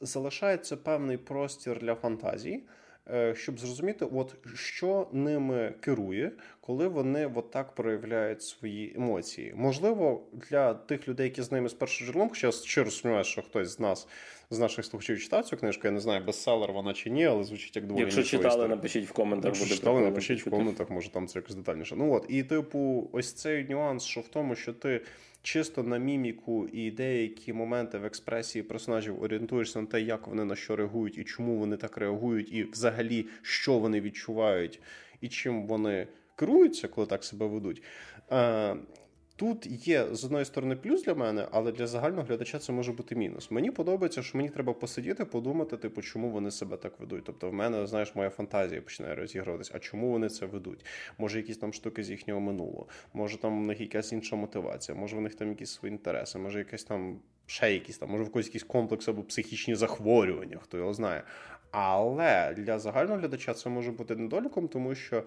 залишається певний простір для фантазії. Е, щоб зрозуміти, от що ними керує, коли вони от так проявляють свої емоції. Можливо, для тих людей, які з ними з першим джерелом, хоча я щиро сумніваюся, що хтось з нас. З наших слухачів читав цю книжку, я не знаю, бестселер вона чи ні, але звучить як доволі Якщо читали, історія. напишіть в коментах. Якщо буде читали, напишіть в коментах, може там це якось детальніше. Ну от, і типу, ось цей нюанс, що в тому, що ти чисто на міміку і деякі моменти в експресії персонажів орієнтуєшся на те, як вони на що реагують і чому вони так реагують, і взагалі що вони відчувають, і чим вони керуються, коли так себе ведуть. Тут є з одної сторони плюс для мене, але для загального глядача це може бути мінус. Мені подобається, що мені треба посидіти, подумати, типу, чому вони себе так ведуть. Тобто, в мене, знаєш, моя фантазія починає розігруватися. А чому вони це ведуть? Може, якісь там штуки з їхнього минулого, може там в них якась інша мотивація, може в них там якісь свої інтереси, може якась там ще якісь там, може в когось якийсь комплекс або психічні захворювання, хто його знає. Але для загального глядача це може бути недоліком, тому що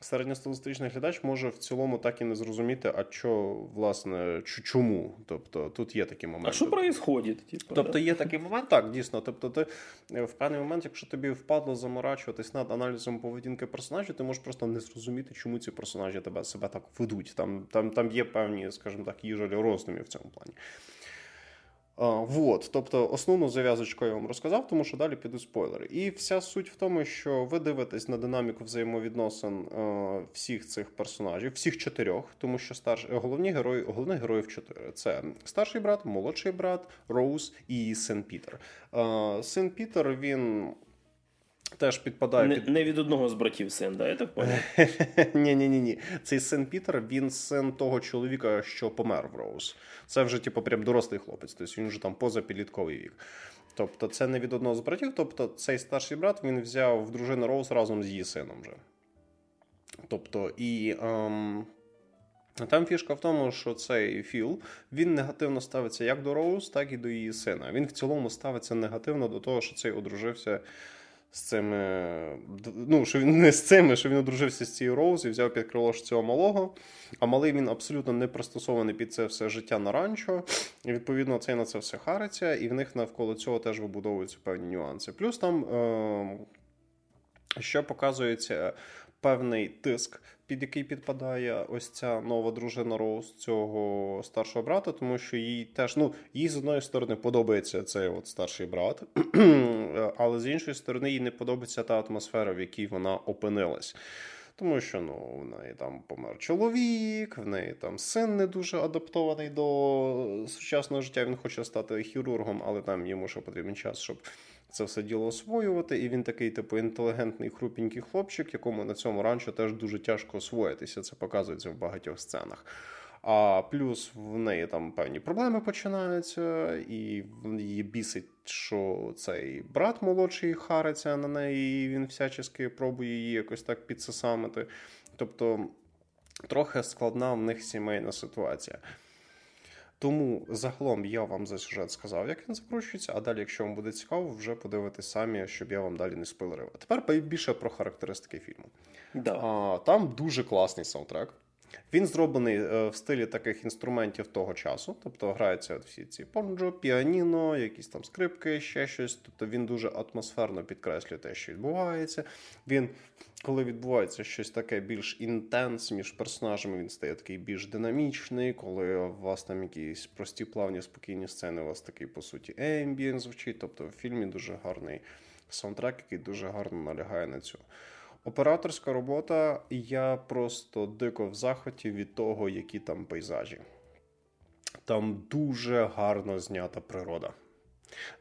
середньостатистичний глядач може в цілому так і не зрозуміти, а що, власне, чому. Тобто тут є такі моменти. А що проїсходить? Типу, тобто є такий момент, так, дійсно. Тобто, ти е, в певний момент, якщо тобі впадло заморачуватись над аналізом поведінки персонажів, ти можеш просто не зрозуміти, чому ці персонажі тебе себе так ведуть. Там там, там є певні, скажімо так, їжелі роздумів в цьому плані. Вот, тобто основну зав'язочку я вам розказав, тому що далі підуть спойлери. І вся суть в тому, що ви дивитесь на динаміку взаємовідносин е, всіх цих персонажів, всіх чотирьох, тому що старш... головні герої, головних героїв чотири. Це старший брат, молодший брат, Роуз і син Пітер. Е, син Пітер він теж підпадає не, під... не від одного з братів син, да, я так поняв? Ні, ні, ні, ні. Цей син Пітер, він син того чоловіка, що помер в Роуз. Це вже, типу, прям дорослий хлопець, тобто він вже там поза підлітковий вік. Тобто, це не від одного з братів. Тобто, цей старший брат він взяв в дружину Роуз разом з її сином вже. Тобто, і. Ем... Там фішка в тому, що цей Філ він негативно ставиться як до Роуз, так і до її сина. Він в цілому ставиться негативно до того, що цей одружився з цими. Ну, що він не з цими, що він одружився з цією Роуз і взяв під крило цього малого. А малий він абсолютно не пристосований під це все життя на ранчо. І відповідно цей на це все хариться, і в них навколо цього теж вибудовуються певні нюанси. Плюс там. Е- що показується певний тиск, під який підпадає ось ця нова дружина Роуз цього старшого брата, тому що їй теж ну їй з одної сторони подобається цей от старший брат, але з іншої сторони їй не подобається та атмосфера, в якій вона опинилась. Тому що ну, в неї там помер чоловік, в неї там син не дуже адаптований до сучасного життя. Він хоче стати хірургом, але там йому ще потрібен час, щоб це все діло освоювати. І він такий, типу, інтелігентний, хрупенький хлопчик, якому на цьому ранчо теж дуже тяжко освоїтися. Це показується в багатьох сценах. А плюс в неї там певні проблеми починаються, і її бісить, що цей брат молодший хариться на неї, і він всячески пробує її якось так підсосамити. Тобто трохи складна в них сімейна ситуація. Тому загалом я вам за сюжет сказав, як він закручується, а далі, якщо вам буде цікаво, вже подивитись самі, щоб я вам далі не спойлерив. А тепер більше про характеристики фільму. Да. А, Там дуже класний саундтрек. Він зроблений е, в стилі таких інструментів того часу, тобто граються всі ці понджо, піаніно, якісь там скрипки, ще щось. Тобто він дуже атмосферно підкреслює те, що відбувається. Він, коли відбувається щось таке більш інтенс між персонажами, він стає такий більш динамічний. Коли у вас там якісь прості, плавні, спокійні сцени, у вас такий, по суті, ембієн звучить. Тобто в фільмі дуже гарний саундтрек, який дуже гарно налягає на цю. Операторська робота, я просто дико в захваті від того, які там пейзажі. Там дуже гарно знята природа.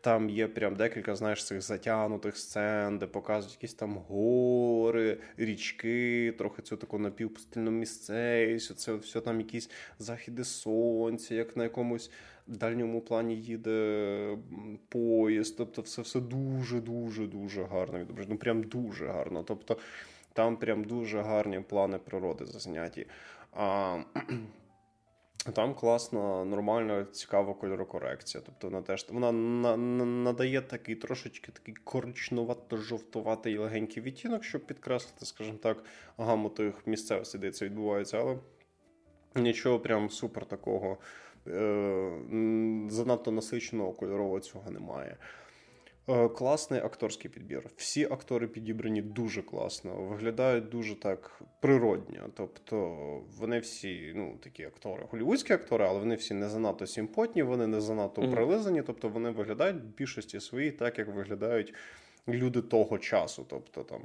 Там є прям декілька, знаєш, цих затягнутих сцен, де показують якісь там гори, річки, трохи цю таку напівпустельну місцевість, це все там якісь західи сонця, як на якомусь дальньому плані їде поїзд. Тобто, все все дуже-дуже дуже гарно відображено. Ну прям дуже гарно. Тобто там прям дуже гарні плани природи зазняті. А там класна, нормальна, цікава кольорокорекція. Тобто вона теж вона на, на, надає такий трошечки такий коричнувато-жовтуватий легенький відтінок, щоб підкреслити, скажімо так, гаму тих місцевостей, де це відбувається, але нічого прям супер такого е, занадто насиченого кольорового цього немає. Е, класний акторський підбір. Всі актори підібрані дуже класно, виглядають дуже так природньо. Тобто вони всі, ну, такі актори, голівудські актори, але вони всі не занадто симпотні, вони не занадто прилизані. Тобто вони виглядають в більшості свої, так як виглядають люди того часу. Тобто там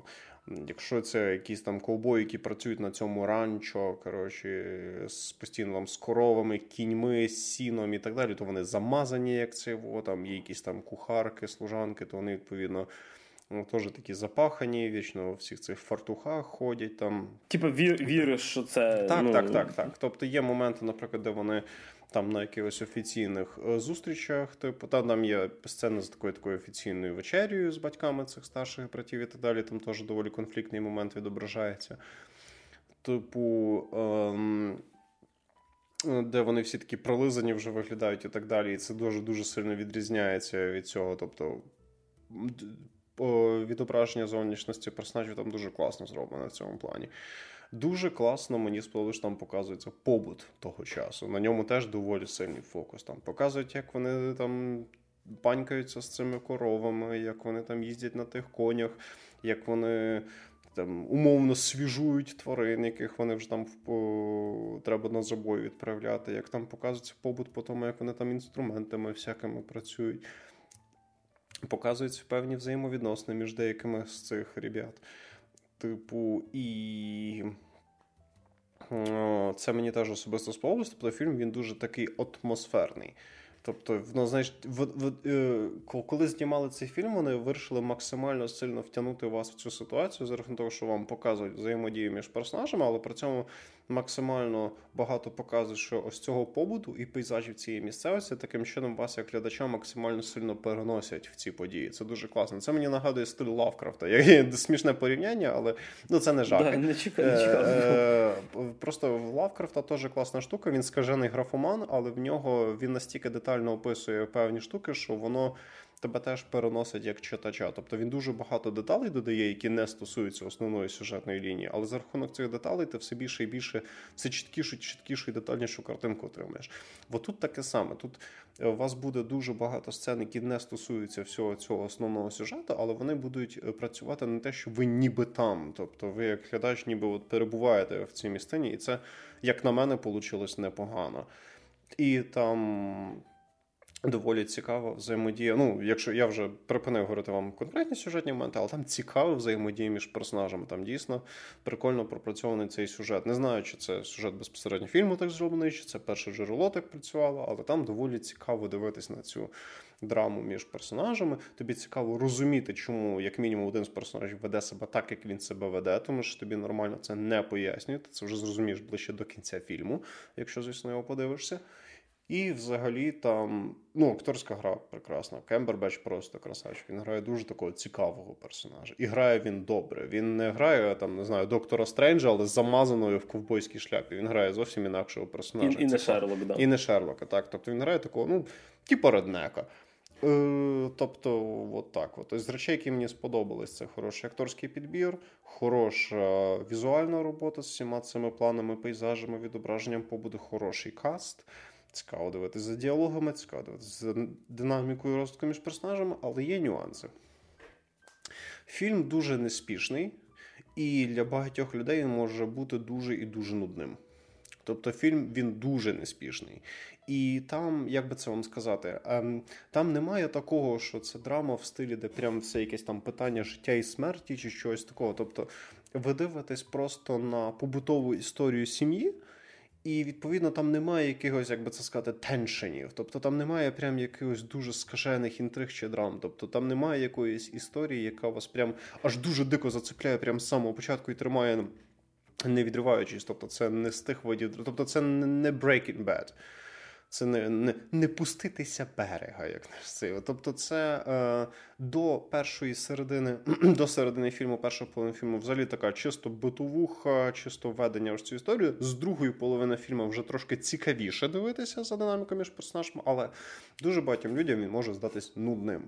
Якщо це якісь там ковбої, які працюють на цьому ранчо, коротше, з постійно там з коровами, кіньми, з сіном і так далі, то вони замазані, як це о, там є якісь там кухарки, служанки, то вони відповідно. Ну, теж такі запахані, вічно у всіх цих фартухах ходять там. Типу, вір, віриш, що це. Так, ну... так, так, так. Тобто є моменти, наприклад, де вони там на якихось офіційних е, зустрічах. Типу, там, там є сцена з такою такою офіційною вечерією з батьками цих старших братів і так далі. Там теж доволі конфліктний момент відображається. Типу. Ем... Де вони всі такі пролизані вже виглядають і так далі. І це дуже дуже сильно відрізняється від цього. Тобто відображення зовнішності персонажів там дуже класно зроблено в цьому плані. Дуже класно мені сподобалось, там показується побут того часу. На ньому теж доволі сильний фокус. Там показують, як вони там панькаються з цими коровами, як вони там їздять на тих конях, як вони. Там умовно свіжують тварин, яких вони вже там в, треба на забой відправляти, як там показується побут по тому, як вони там інструментами всякими працюють. Показуються певні взаємовідносини між деякими з цих ребят. Типу, і це мені теж особисто сподобалось. Тобто фільм він дуже такий атмосферний. Тобто, воно знаєш, в, в, е, коли знімали цей фільм, вони вирішили максимально сильно втягнути вас в цю ситуацію за рахунок того, що вам показують взаємодію між персонажами, але при цьому максимально багато показують, що ось цього побуту і пейзажів цієї місцевості таким чином вас, як глядача, максимально сильно переносять в ці події. Це дуже класно. Це мені нагадує стиль Лавкрафта. Є смішне порівняння, але ну це не жах. Да, не чекав, чекав. Е, просто в Лавкрафта теж класна штука. Він скажений графоман, але в нього він настільки детально описує певні штуки, що воно тебе теж переносить як читача. Тобто він дуже багато деталей додає, які не стосуються основної сюжетної лінії. Але за рахунок цих деталей ти все більше і більше, все чіткішу, чіткішу і детальнішу картинку отримаєш. Бо тут таке саме. Тут е, у вас буде дуже багато сцен, які не стосуються всього цього основного сюжету, але вони будуть е, працювати на те, що ви ніби там. Тобто, ви як глядач, ніби от перебуваєте в цій місцині, і це, як на мене, вийшло непогано. І там Доволі цікава взаємодія. Ну, якщо я вже припинив говорити вам конкретні сюжетні моменти, але там цікава взаємодія між персонажами. Там дійсно прикольно пропрацьований цей сюжет. Не знаю, чи це сюжет безпосередньо фільму так зроблений, чи це перше джерело так працювало, але там доволі цікаво дивитись на цю драму між персонажами. Тобі цікаво розуміти, чому як мінімум один з персонажів веде себе так, як він себе веде, тому що тобі нормально це не пояснює. Ти це вже зрозумієш ближче до кінця фільму, якщо звісно його подивишся. І взагалі там ну, акторська гра прекрасна. Кембербеч просто красавчик. Він грає дуже такого цікавого персонажа. І грає він добре. Він не грає там, не знаю, доктора Стренджа, але з замазаною в ковбойській шляпі. Він грає зовсім інакшого персонажа. І, і не Шерлок, да. І не Шерлока, так. Тобто він грає такого, ну, типу реднека. Е, тобто, от так. От. З речей, які мені сподобались, це хороший акторський підбір, хороша візуальна робота з всіма цими планами, пейзажами, відображенням побуду, хороший каст. Цікаво дивитися за діалогами, цікаво дивитися за динамікою розвитку між персонажами, але є нюанси. Фільм дуже неспішний, і для багатьох людей він може бути дуже і дуже нудним. Тобто фільм він дуже неспішний. І там, як би це вам сказати, ем, там немає такого, що це драма в стилі, де прям все якесь там питання життя і смерті чи щось такого. Тобто, ви дивитесь просто на побутову історію сім'ї. І відповідно там немає якихось, як би це сказати, теншенів. Тобто там немає прям якихось дуже скажених інтриг чи драм. Тобто там немає якоїсь історії, яка вас прям аж дуже дико зацепляє прям з самого початку і тримає, не відриваючись. Тобто це не з тих видів, тобто це не Breaking Bad. Це не не, не пуститися берега, як не це. Тобто, це е, до першої середини, до середини фільму, першого половини фільму, взагалі така чисто битовуха, чисто введення в цю історію. З другої половини фільму вже трошки цікавіше дивитися за динамікою між персонажами, але дуже багатьом людям він може здатись нудним.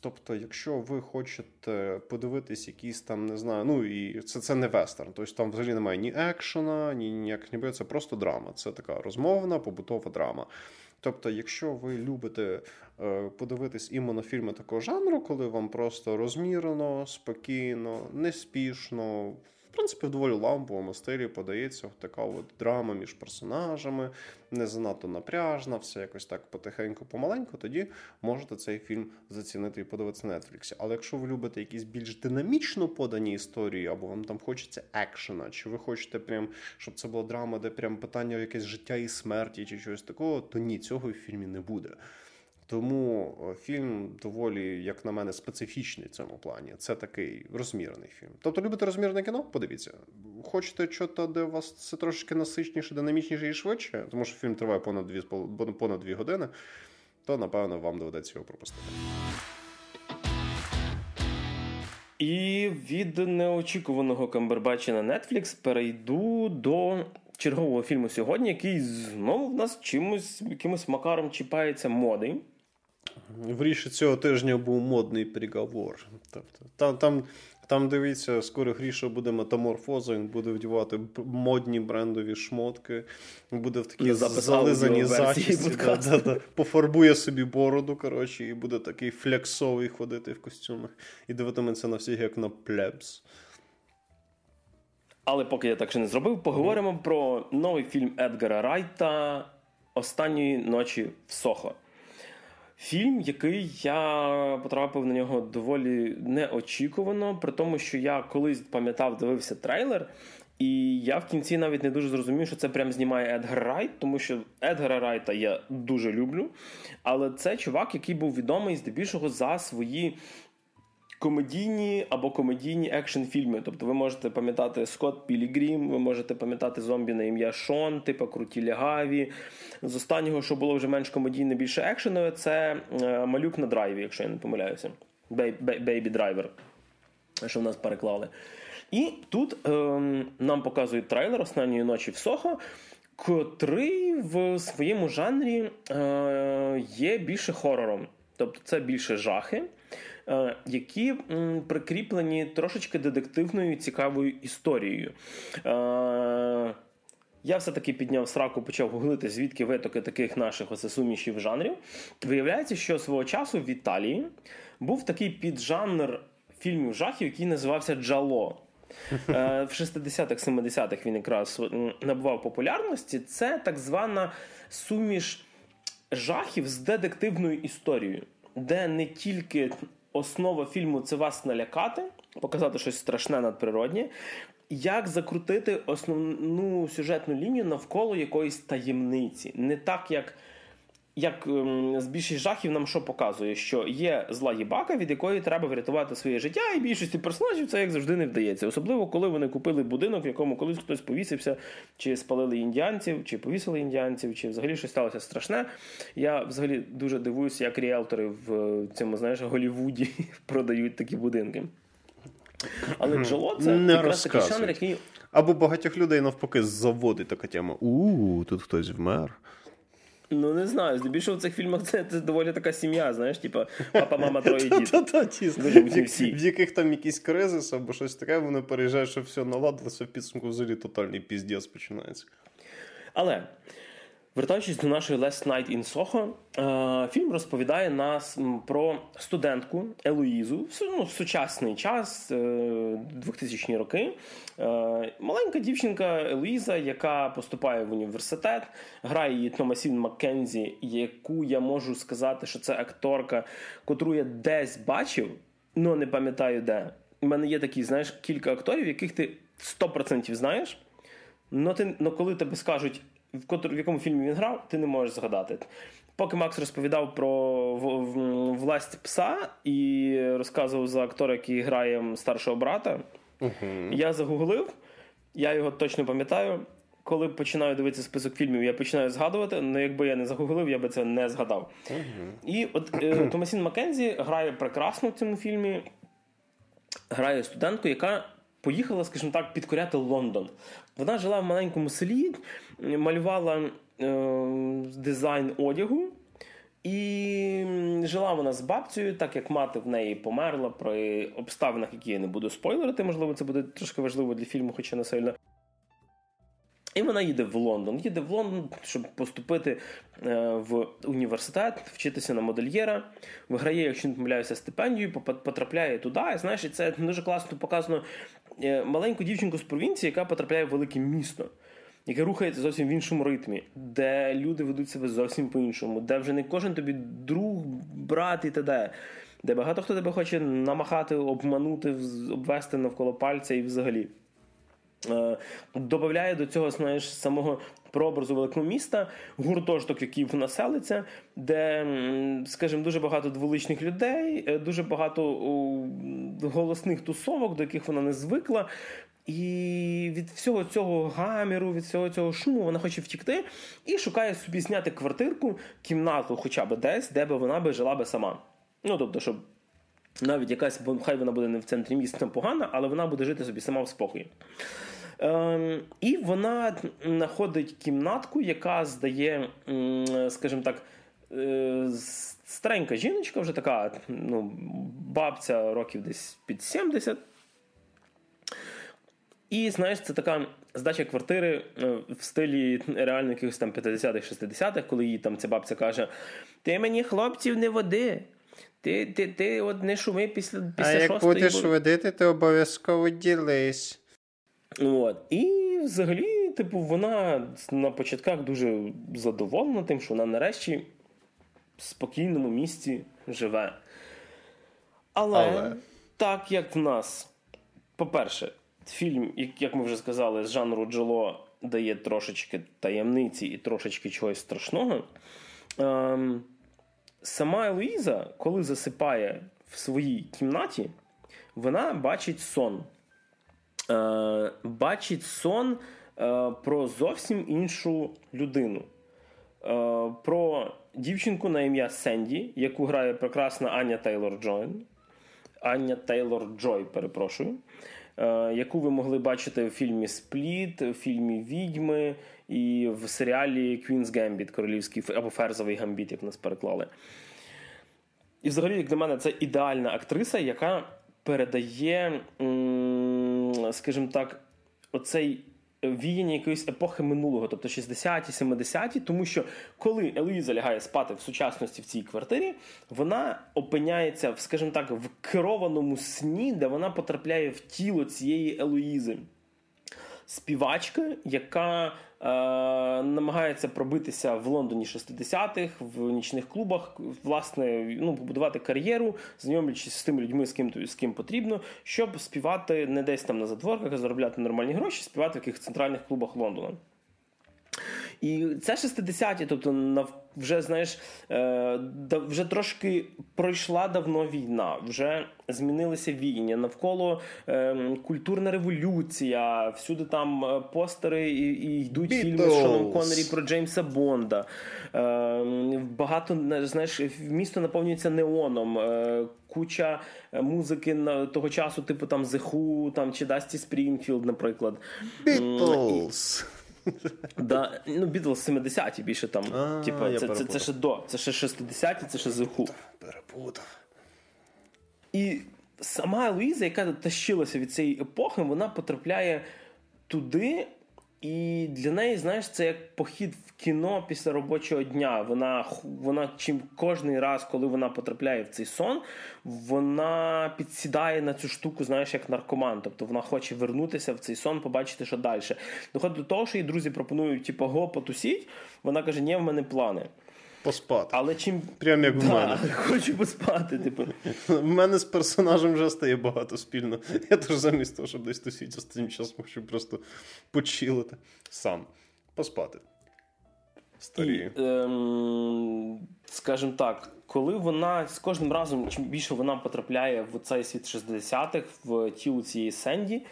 Тобто, якщо ви хочете подивитись якісь там, не знаю, ну і це це не вестерн, тобто там взагалі немає ні екшена, ні ніяк ніби це просто драма. Це така розмовна, побутова драма. Тобто, якщо ви любите е, подивитись іменно фільми такого жанру, коли вам просто розмірено, спокійно, неспішно, принципі, в доволі ламповому стилі подається така от драма між персонажами, не занадто напряжна, все якось так потихеньку, помаленьку, тоді можете цей фільм зацінити і подивитися на Нетфліксі. Але якщо ви любите якісь більш динамічно подані історії, або вам там хочеться екшена, чи ви хочете, прям, щоб це була драма, де прям питання якесь життя і смерті, чи щось такого, то ні, цього в фільмі не буде. Тому е, фільм доволі, як на мене, специфічний в цьому плані. Це такий розмірений фільм. Тобто, любите розмірене кіно? Подивіться. Хочете щось, де у вас це трошки насичніше, динамічніше і швидше, тому що фільм триває понад дві понад дві години, то напевно вам доведеться його пропустити. І від неочікуваного Камбербачі на Netflix перейду до чергового фільму сьогодні, який знову в нас чимось якимось макаром чіпається моди. В ріші цього тижня був модний приговор. Тобто, там, там, там дивіться, скоро Гріша буде метаморфоза, він буде вдівати модні брендові шмотки, буде в такі зализані захисті, да, да, да, пофарбує собі бороду, коротше, і буде такий флексовий ходити в костюмах. І дивитиметься на всіх, як на плебс. Але поки я так ще не зробив, поговоримо mm-hmm. про новий фільм Едгара Райта Останньої ночі в Сохо. Фільм, який я потрапив на нього доволі неочікувано, при тому, що я колись пам'ятав, дивився трейлер, І я в кінці навіть не дуже зрозумів, що це прям знімає Едгар Райт, тому що Едгара Райта я дуже люблю. Але це чувак, який був відомий здебільшого за свої комедійні або комедійні екшн-фільми. Тобто ви можете пам'ятати Скотт Пілігрім, ви можете пам'ятати зомбі на ім'я Шон, типа Круті Лягаві. З останнього, що було вже менш комедійне, більше екшенове, це е, малюк на драйві, якщо я не помиляюся. Бейбі драйвер, що в нас переклали. І тут ем, нам показують трейлер останньої ночі в Сохо, котрий в своєму жанрі е, є більше хорором. Тобто це більше жахи. Е, які прикріплені трошечки детективною цікавою історією. Е, я все-таки підняв сраку, почав гуглити, звідки витоки таких наших сумішів жанрів. Виявляється, що свого часу в Італії був такий піджанр фільмів жахів, який називався Джало. Е, в 60-х, 70-х він якраз набував популярності. Це так звана суміш жахів з детективною історією, де не тільки основа фільму це вас налякати, показати щось страшне надприроднє. Як закрутити основну сюжетну лінію навколо якоїсь таємниці, не так як як ем, з більшість жахів нам що показує, що є зла їбака, від якої треба врятувати своє життя, і більшості персонажів це як завжди не вдається. Особливо, коли вони купили будинок, в якому колись хтось повісився, чи спалили індіанців, чи повісили індіанців, чи взагалі щось сталося страшне. Я взагалі дуже дивуюся, як ріелтори в цьому знаєш Голівуді продають такі будинки. Але Джоло це не якраз такий жанр, який. Або багатьох людей навпаки заводить така тема. У, тут хтось вмер. Ну, не знаю. Здебільшого в цих фільмах це, це доволі така сім'я, знаєш, типа папа, мама, троє дітей. В яких там якийсь кризис або щось таке, вони переїжджають, що все наладилося, в підсумку взагалі тотальний піздець починається. Але Вертаючись до нашої Last Night in Soho, е, фільм розповідає нас про студентку Елоїзу ну, в сучасний час, 2000-ні е, роки. Е, маленька дівчинка Елоїза, яка поступає в університет, грає її Томасін Маккензі, яку я можу сказати, що це акторка, котру я десь бачив, але не пам'ятаю де. У мене є такі, знаєш, кілька акторів, яких ти 100% знаєш. Но ти, но коли тебе скажуть в котр, в якому фільмі він грав, ти не можеш згадати. Поки Макс розповідав про власть пса і розказував за актора, який грає старшого брата, uh-huh. я загуглив, я його точно пам'ятаю. Коли починаю дивитися список фільмів, я починаю згадувати, але якби я не загуглив, я би це не згадав. Uh-huh. І от е, Томасін Маккензі грає прекрасно в цьому фільмі. Грає студентку, яка поїхала, скажімо так, підкоряти Лондон. Вона жила в маленькому селі, малювала е, дизайн одягу. І жила вона з бабцею, так як мати в неї померла при обставинах, які я не буду спойлерити, можливо, це буде трошки важливо для фільму, хоча не сильно. І вона їде в Лондон. Їде в Лондон, щоб поступити е, в університет, вчитися на модельєра. Виграє, якщо не помиляюся, стипендію, потрапляє туди. Знаєш, і це дуже класно показано е, маленьку дівчинку з провінції, яка потрапляє в велике місто. Яке рухається зовсім в іншому ритмі, де люди ведуть себе зовсім по-іншому, де вже не кожен тобі друг, брат і т.д., де багато хто тебе хоче намахати, обманути, обвести навколо пальця і взагалі. Е, добавляє до цього знаєш, самого прообразу великого міста, гуртожиток, який вона селиться, де, скажімо, дуже багато дволичних людей, е, дуже багато голосних тусовок, до яких вона не звикла. І від всього цього гаміру, від всього цього шуму вона хоче втікти і шукає собі зняти квартирку, кімнату, хоча б десь, де би вона би жила би сама. Ну тобто, щоб навіть якась, хай вона буде не в центрі міста погана, але вона буде жити собі сама в спокої. Ем, і вона знаходить кімнатку, яка здає, скажімо так, е, старенька жіночка, вже така ну, бабця років десь під 70. І знаєш, це така здача квартири е, в стилі реально якихось там 50-х, 60-х, коли їй там ця бабця каже: Ти мені хлопців не води. Ти ти, ти от не шуми після після А як будеш водити, то обов'язково ділись. От. І взагалі, типу, вона на початках дуже задоволена тим, що вона нарешті в спокійному місці живе. Але, Але так як в нас, по-перше, фільм, як ми вже сказали, з жанру Джело дає трошечки таємниці і трошечки чогось страшного. Ем, Сама Елоїза, коли засипає в своїй кімнаті, вона бачить сон. Е, Бачить сон е, про зовсім іншу людину. Е, Про дівчинку на ім'я Сенді, яку грає прекрасна Аня Тейлор Джойн. Аня Тейлор Джой, перепрошую. Е, яку ви могли бачити в фільмі Спліт, в фільмі Відьми і в серіалі Queen's Gambit, королівський або Ферзовий гамбіт, як у нас переклали. І взагалі, як для мене, це ідеальна актриса, яка передає, скажімо так, оцей віяння якоїсь епохи минулого, тобто 60-ті, 70-ті, тому що коли Елоїза лягає спати в сучасності в цій квартирі, вона опиняється, скажімо так, в керованому сні, де вона потрапляє в тіло цієї Елоїзи. Співачка, яка Е, намагається пробитися в Лондоні 60-х, в нічних клубах, власне, ну, побудувати кар'єру, знайомлячись з тими людьми, з ким з ким потрібно, щоб співати не десь там на задворках, а заробляти нормальні гроші, співати в яких центральних клубах Лондона. І це 60-ті, тобто вже знаєш, е, вже трошки пройшла давно війна, вже змінилися війні. Навколо ем, культурна революція, всюди там е, постери і, і йдуть Beatles. фільми з Шоном Коннері про Джеймса Бонда. Ем, багато знаєш, місто наповнюється неоном. Е, куча музики на того часу, типу The Who, там чи Дасті Спрінгфілд, наприклад. Beatles. Да, ну, Бітлз 70-ті більше там. А, типу, це, це, це ще до, це ще 60-ті, це ще зиху. Перепутав. І сама Луїза, яка тащилася від цієї епохи, вона потрапляє туди, і для неї, знаєш, це як похід в кіно після робочого дня. Вона вона чим кожний раз, коли вона потрапляє в цей сон, вона підсідає на цю штуку, знаєш, як наркоман. Тобто вона хоче вернутися в цей сон, побачити, що далі. Доходить до того, що її друзі пропонують, типу, го потусіть. Вона каже: Ні, в мене плани. Поспати. Але чим Прям як в мене. Хочу поспати. Типу. В мене з персонажем вже стає багато спільно. Я теж замість того, щоб десь тусіть останнім часом хочу просто почилити сам. Поспати. Старі. І, ем, Скажімо так, коли вона з кожним разом, чим більше вона потрапляє в цей світ 60-х, в тіло цієї Сенді.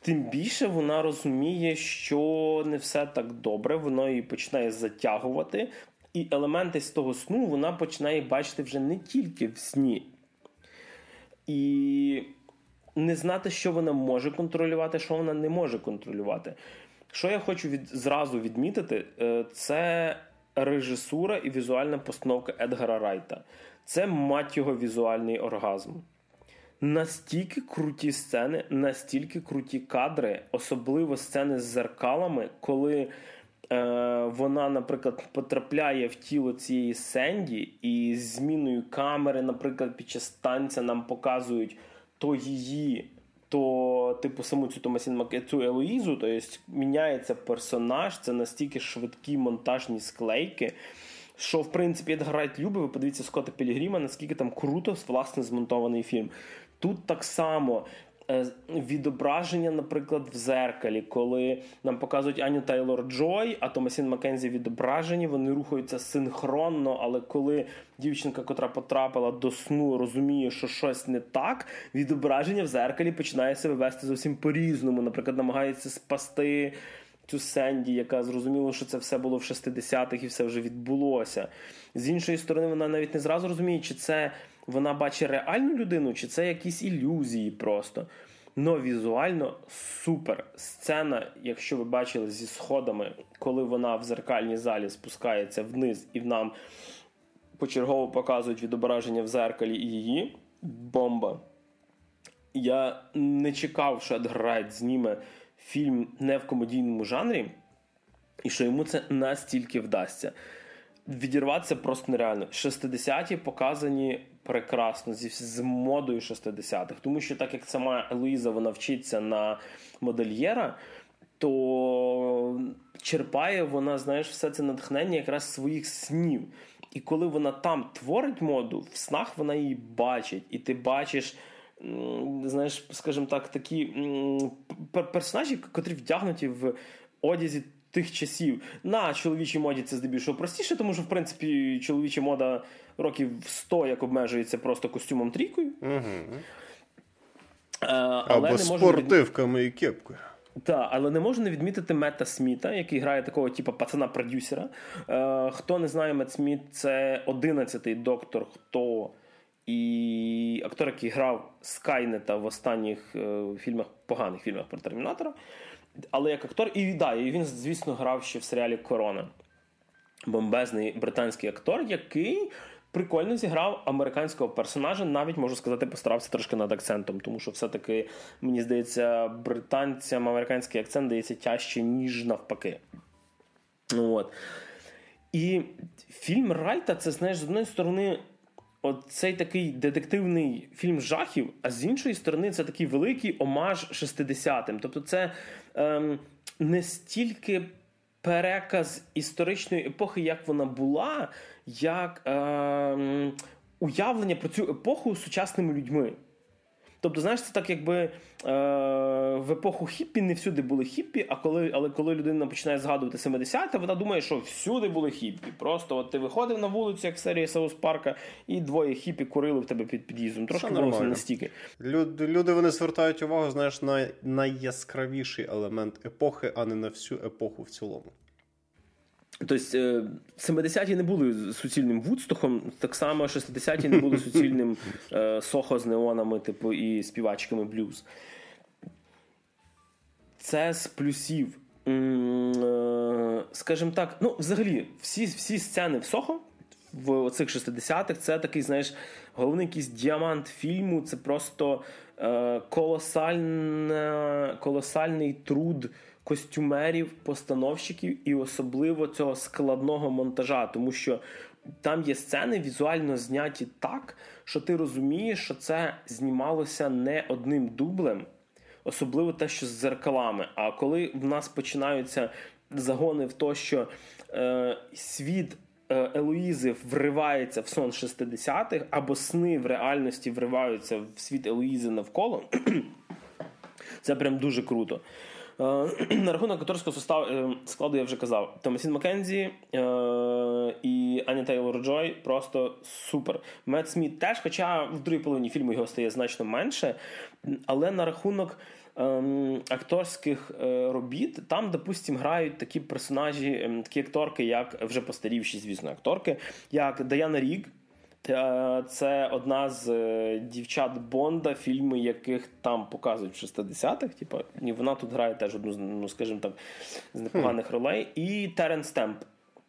Тим більше вона розуміє, що не все так добре, воно її починає затягувати, і елементи з того сну вона починає бачити вже не тільки в сні. І не знати, що вона може контролювати, що вона не може контролювати. Що я хочу від, зразу відмітити, е, це режисура і візуальна постановка Едгара Райта. Це мать його візуальний оргазм. Настільки круті сцени, настільки круті кадри, особливо сцени з зеркалами, коли вона, наприклад, потрапляє в тіло цієї Сенді, і з зміною камери, наприклад, під час танця нам показують то її, то, типу, саму цю Томасін Маккензі, Елоїзу, тобто міняється персонаж, це настільки швидкі монтажні склейки. Що, в принципі, Едгар Райт любить, ви подивіться Скотта Пілігріма, наскільки там круто власне змонтований фільм. Тут так само Е, відображення, наприклад, в зеркалі, коли нам показують Аню Тейлор Джой, а Томасін Маккензі відображені, вони рухаються синхронно. Але коли дівчинка, котра потрапила до сну, розуміє, що щось не так, відображення в зеркалі починає себе вести зовсім по-різному. Наприклад, намагається спасти. Цю Сенді, яка зрозуміла, що це все було в 60-х і все вже відбулося. З іншої сторони, вона навіть не зразу розуміє, чи це вона бачить реальну людину, чи це якісь ілюзії просто. Но візуально супер. Сцена, якщо ви бачили зі сходами, коли вона в зеркальній залі спускається вниз і нам почергово показують відображення в зеркалі і її. Бомба. Я не чекав, що Едгар Райт зніме фільм не в комедійному жанрі, і що йому це настільки вдасться. Відірватися просто нереально. 60-ті показані прекрасно зі з модою 60-х. Тому що, так як сама Луїза вона вчиться на модельєра, то черпає вона, знаєш, все це натхнення якраз своїх снів. І коли вона там творить моду, в снах вона її бачить, і ти бачиш. знаєш, скажімо так, такі персонажі, котрі вдягнуті в одязі. Тих часів на чоловічій моді це здебільшого простіше, тому що в принципі чоловіча мода років 100 як обмежується просто костюмом трійкою. Угу. Але Або не спортивками від... і кепкою. Так, але не можу не відмітити Мета Сміта, який грає такого типу пацана-продюсера. Е, Хто не знає, Мет Сміт це одинадцятий доктор, хто і актор, який грав Скайнета в останніх е, фільмах, поганих фільмах про Термінатора. Але як актор, і да, і він, звісно, грав ще в серіалі Корона. Бомбезний британський актор, який прикольно зіграв американського персонажа, навіть можу сказати, постарався трошки над акцентом, тому що все-таки, мені здається, британцям американський акцент дається тяжче, ніж навпаки. От. І фільм Райта, це, знаєш, з однієї сторони. Оцей такий детективний фільм жахів, а з іншої сторони, це такий великий омаж 60-м. Тобто, це ем, не стільки переказ історичної епохи, як вона була, як ем, уявлення про цю епоху сучасними людьми. Тобто, знаєш, це так, якби е, в епоху хіппі не всюди були хіппі, а коли, але коли людина починає згадувати 70-те, вона думає, що всюди були хіппі. Просто от ти виходив на вулицю, як серія Саус Парка, і двоє хіппі курили в тебе під під'їздом. Трошки було настільки. Люди, люди вони звертають увагу, знаєш, на найяскравіший елемент епохи, а не на всю епоху в цілому. Тобто 70-ті е, не були суцільним Вудстохом, так само 60-ті не були суцільним сохо з неонами, типу, і співачками блюз. Це з плюсів. Е, скажімо так, ну, взагалі, всі всі сцени в Сохо в оцих 60-х це такий, знаєш, головний якийсь діамант фільму. Це просто е, колосальний труд костюмерів, постановщиків і особливо цього складного монтажа, тому що там є сцени візуально зняті так, що ти розумієш, що це знімалося не одним дублем, особливо те, що з зеркалами. А коли в нас починаються загони в то, що е, світ. Е, Елоїзи вривається в сон 60-х, або сни в реальності вриваються в світ Елоїзи навколо. Це прям дуже круто. Е, на рахунок акторського составу е, складу я вже казав. Томасін Маккензі е, і Аня Тейлор Джой просто супер. Метт Сміт теж, хоча в другій половині фільму його стає значно менше. Але на рахунок ем, акторських робіт там, допустим, грають такі персонажі, ем, такі акторки, як вже постарівші, звісно, акторки, як Даяна Рігг. Е, це одна з е, дівчат Бонда, фільми яких там показують в 60-х. Типу, і вона тут грає теж одну ну, скажімо так, з непоганих ролей. І Терен Стемп,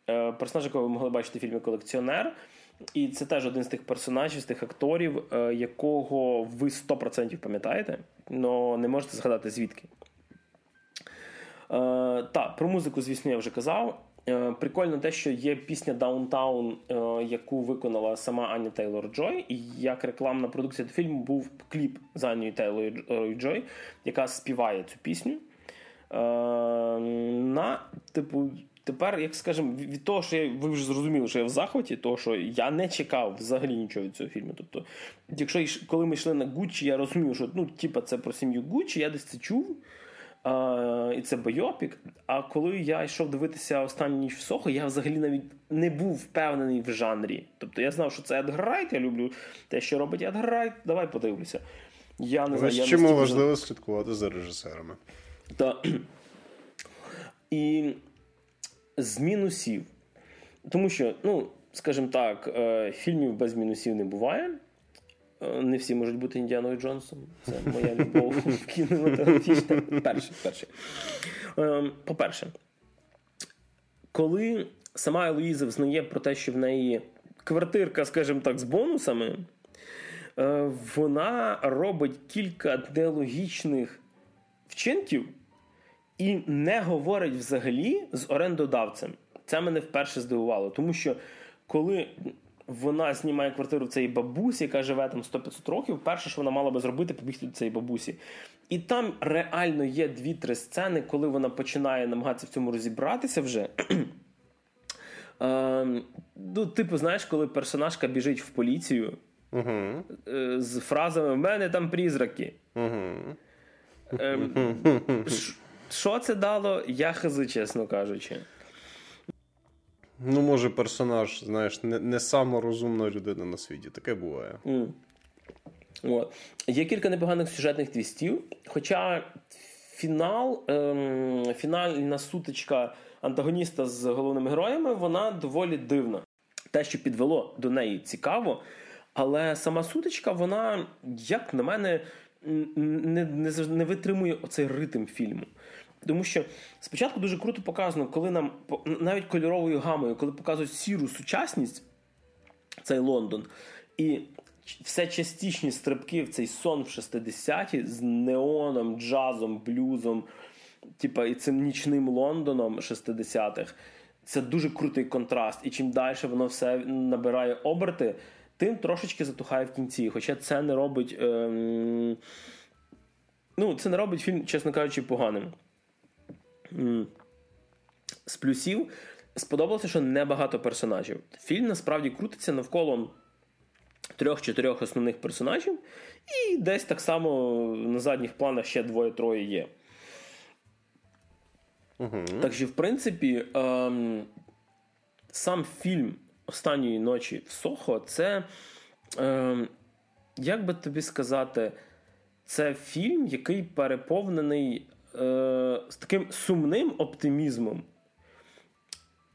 е, персонаж, якого ви могли бачити в фільмі Колекціонер. І це теж один з тих персонажів, з тих акторів, якого ви 100% пам'ятаєте, але не можете згадати звідки. Так, про музику, звісно, я вже казав. Е, прикольно те, що є пісня Даунтаун, яку виконала сама Аня Тейлор Джой. І як рекламна продукція до фільму був кліп з Анією Тейлор Джой, яка співає цю пісню. Е, на, типу, Тепер, як скажемо, від того, що я, ви вже зрозуміли, що я в захваті, того, що я не чекав взагалі нічого від цього фільму. Тобто, якщо коли ми йшли на Гуччі, я розумів, що ну, типа, це про сім'ю Гуччі, я десь це чув. І це байопік. А коли я йшов дивитися останню ніч в Сохо, я взагалі навіть не був впевнений в жанрі. Тобто я знав, що це Едгар Райт, я люблю те, що робить Едгар Райт, давай подивлюся. Я не знаю, Чому настільки... важливо слідкувати за режисерами? Та... І з мінусів. Тому що, ну, скажімо так, е, фільмів без мінусів не буває. Е, не всі можуть бути Індіаною Джонсом. Це моя любов в кінематографі. Перше, перше. Ем, по-перше, коли сама Елоїза взнає про те, що в неї квартирка, скажімо так, з бонусами, е, вона робить кілька нелогічних вчинків і не говорить взагалі з орендодавцем. Це мене вперше здивувало, тому що коли вона знімає квартиру в цій бабусі, яка живе там 100-500 років. Перше, що вона мала би зробити, побігти до цієї бабусі. І там реально є дві-три сцени, коли вона починає намагатися в цьому розібратися вже. Е, ну, Типу, знаєш, коли персонажка біжить в поліцію. Угу. з фразами В мене там призраки. Угу. Ем, Що це дало, я хази, чесно кажучи. Ну, може, персонаж, знаєш, не не сама розумна людина на світі. Таке буває. Mm. От. Є кілька непоганих сюжетних твістів. Хоча фінал, ем, фінальна сутичка антагоніста з головними героями, вона доволі дивна. Те, що підвело до неї цікаво, але сама сутичка, вона, як на мене, не не, не витримує оцей ритм фільму. Тому що спочатку дуже круто показано, коли нам навіть кольоровою гамою, коли показують сіру сучасність, цей Лондон, і все частішні стрибки в цей сон в 60-ті з неоном, джазом, блюзом, типа і цим нічним Лондоном 60-х. Це дуже крутий контраст. І чим далі воно все набирає оберти, тим трошечки затухає в кінці. Хоча це не робить. Ем... Ну, це не робить фільм, чесно кажучи, поганим. З плюсів сподобалося, що небагато персонажів. Фільм насправді крутиться навколо трьох-чотирьох основних персонажів, і десь так само на задніх планах ще двоє-троє є. Угу. Так що, в принципі, ем, сам фільм останньої ночі в Сохо це, ем, як би тобі сказати, це фільм, який переповнений е, з таким сумним оптимізмом,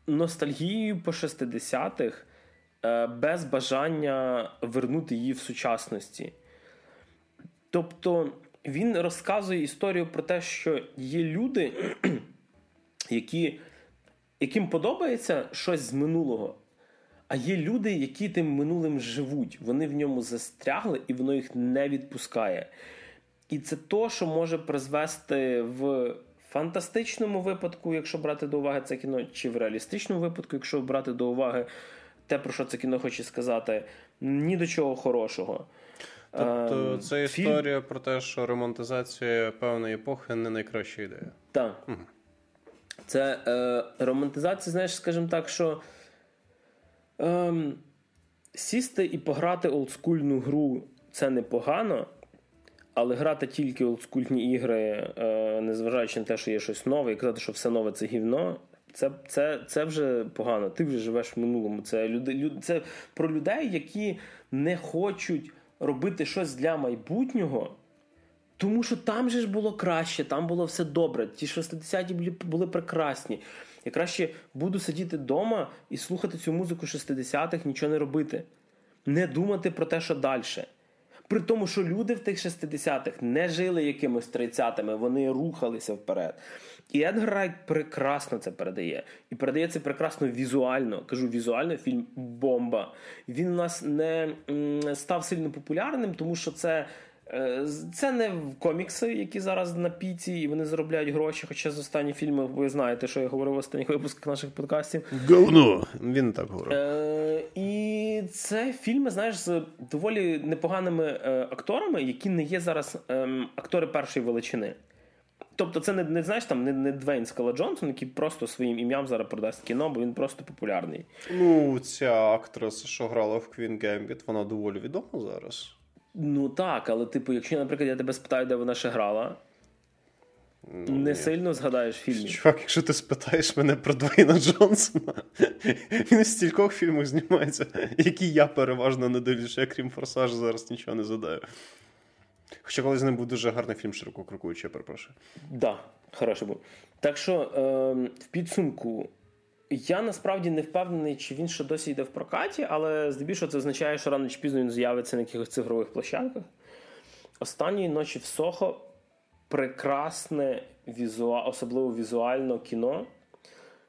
ностальгією по 60-х, е, без бажання вернути її в сучасності. Тобто він розказує історію про те, що є люди, які, яким подобається щось з минулого. А є люди, які тим минулим живуть. Вони в ньому застрягли і воно їх не відпускає. І це то, що може призвести в фантастичному випадку, якщо брати до уваги це кіно, чи в реалістичному випадку, якщо брати до уваги те, про що це кіно хоче сказати, ні до чого хорошого. Тобто ем, це історія Фільм... про те, що романтизація певної епохи не найкраща ідея. Так. Угу. Це е, романтизація, знаєш, скажімо так, що е, сісти і пограти олдскульну гру це непогано, але грати тільки олдскульні ігри, е, незважаючи на те, що є щось нове, і казати, що все нове це гівно. Це це, це вже погано. Ти вже живеш в минулому. Це люди, люд, це про людей, які не хочуть робити щось для майбутнього, тому що там же ж було краще, там було все добре. Ті 60-ті були, були прекрасні. Я краще буду сидіти вдома і слухати цю музику 60-х, нічого не робити, не думати про те, що далі. При тому, що люди в тих 60-х не жили якимось 30-ми, вони рухалися вперед. І Едгар Райт прекрасно це передає. І передає це прекрасно візуально. Кажу, візуально фільм бомба. Він у нас не став сильно популярним, тому що це це не комікси, які зараз на піці, і вони заробляють гроші. Хоча з останні фільми ви знаєте, що я говорив в останніх випусках наших подкастів. Говно! Він так говорив. Е, І це фільми, знаєш, з доволі непоганими е, акторами, які не є зараз е, актори першої величини. Тобто, це не не знаєш там не не Двейн Скала Джонсон, який просто своїм ім'ям зараз продасть кіно, бо він просто популярний. Ну, ця актриса, що грала в Квін Гембіт, вона доволі відома зараз. Ну так, але, типу, якщо, наприклад, я тебе спитаю, де вона ще грала, ну, не ні. сильно згадаєш фільмів. Чувак, якщо ти спитаєш мене про Двейна Джонсона, він в стількох фільмах знімається, які я переважно не дивлюся, я крім форсажу, зараз нічого не задаю. Хоча колись з ним був дуже гарний фільм широко крокуючи, я перепрошую. Так, да, хороший був. Так що е, в підсумку я насправді не впевнений, чи він ще досі йде в прокаті, але здебільшого це означає, що рано чи пізно він з'явиться на якихось цифрових площадках. Останньої ночі в Сохо прекрасне, візуа... особливо візуально кіно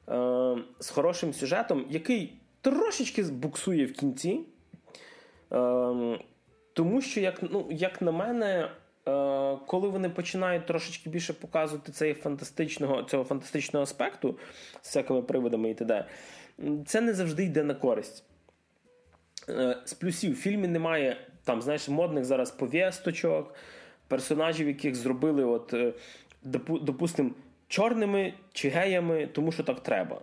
е... з хорошим сюжетом, який трошечки буксує в кінці. Е... Тому що, як, ну, як на мене, коли вони починають трошечки більше показувати цей фантастичного, цього фантастичного аспекту з всякими приводами і т.д., це не завжди йде на користь. Е, з плюсів в фільмі немає там, знаєш, модних зараз пов'язочок, персонажів, яких зробили, от, е, допустимо, чорними чи геями, тому що так треба.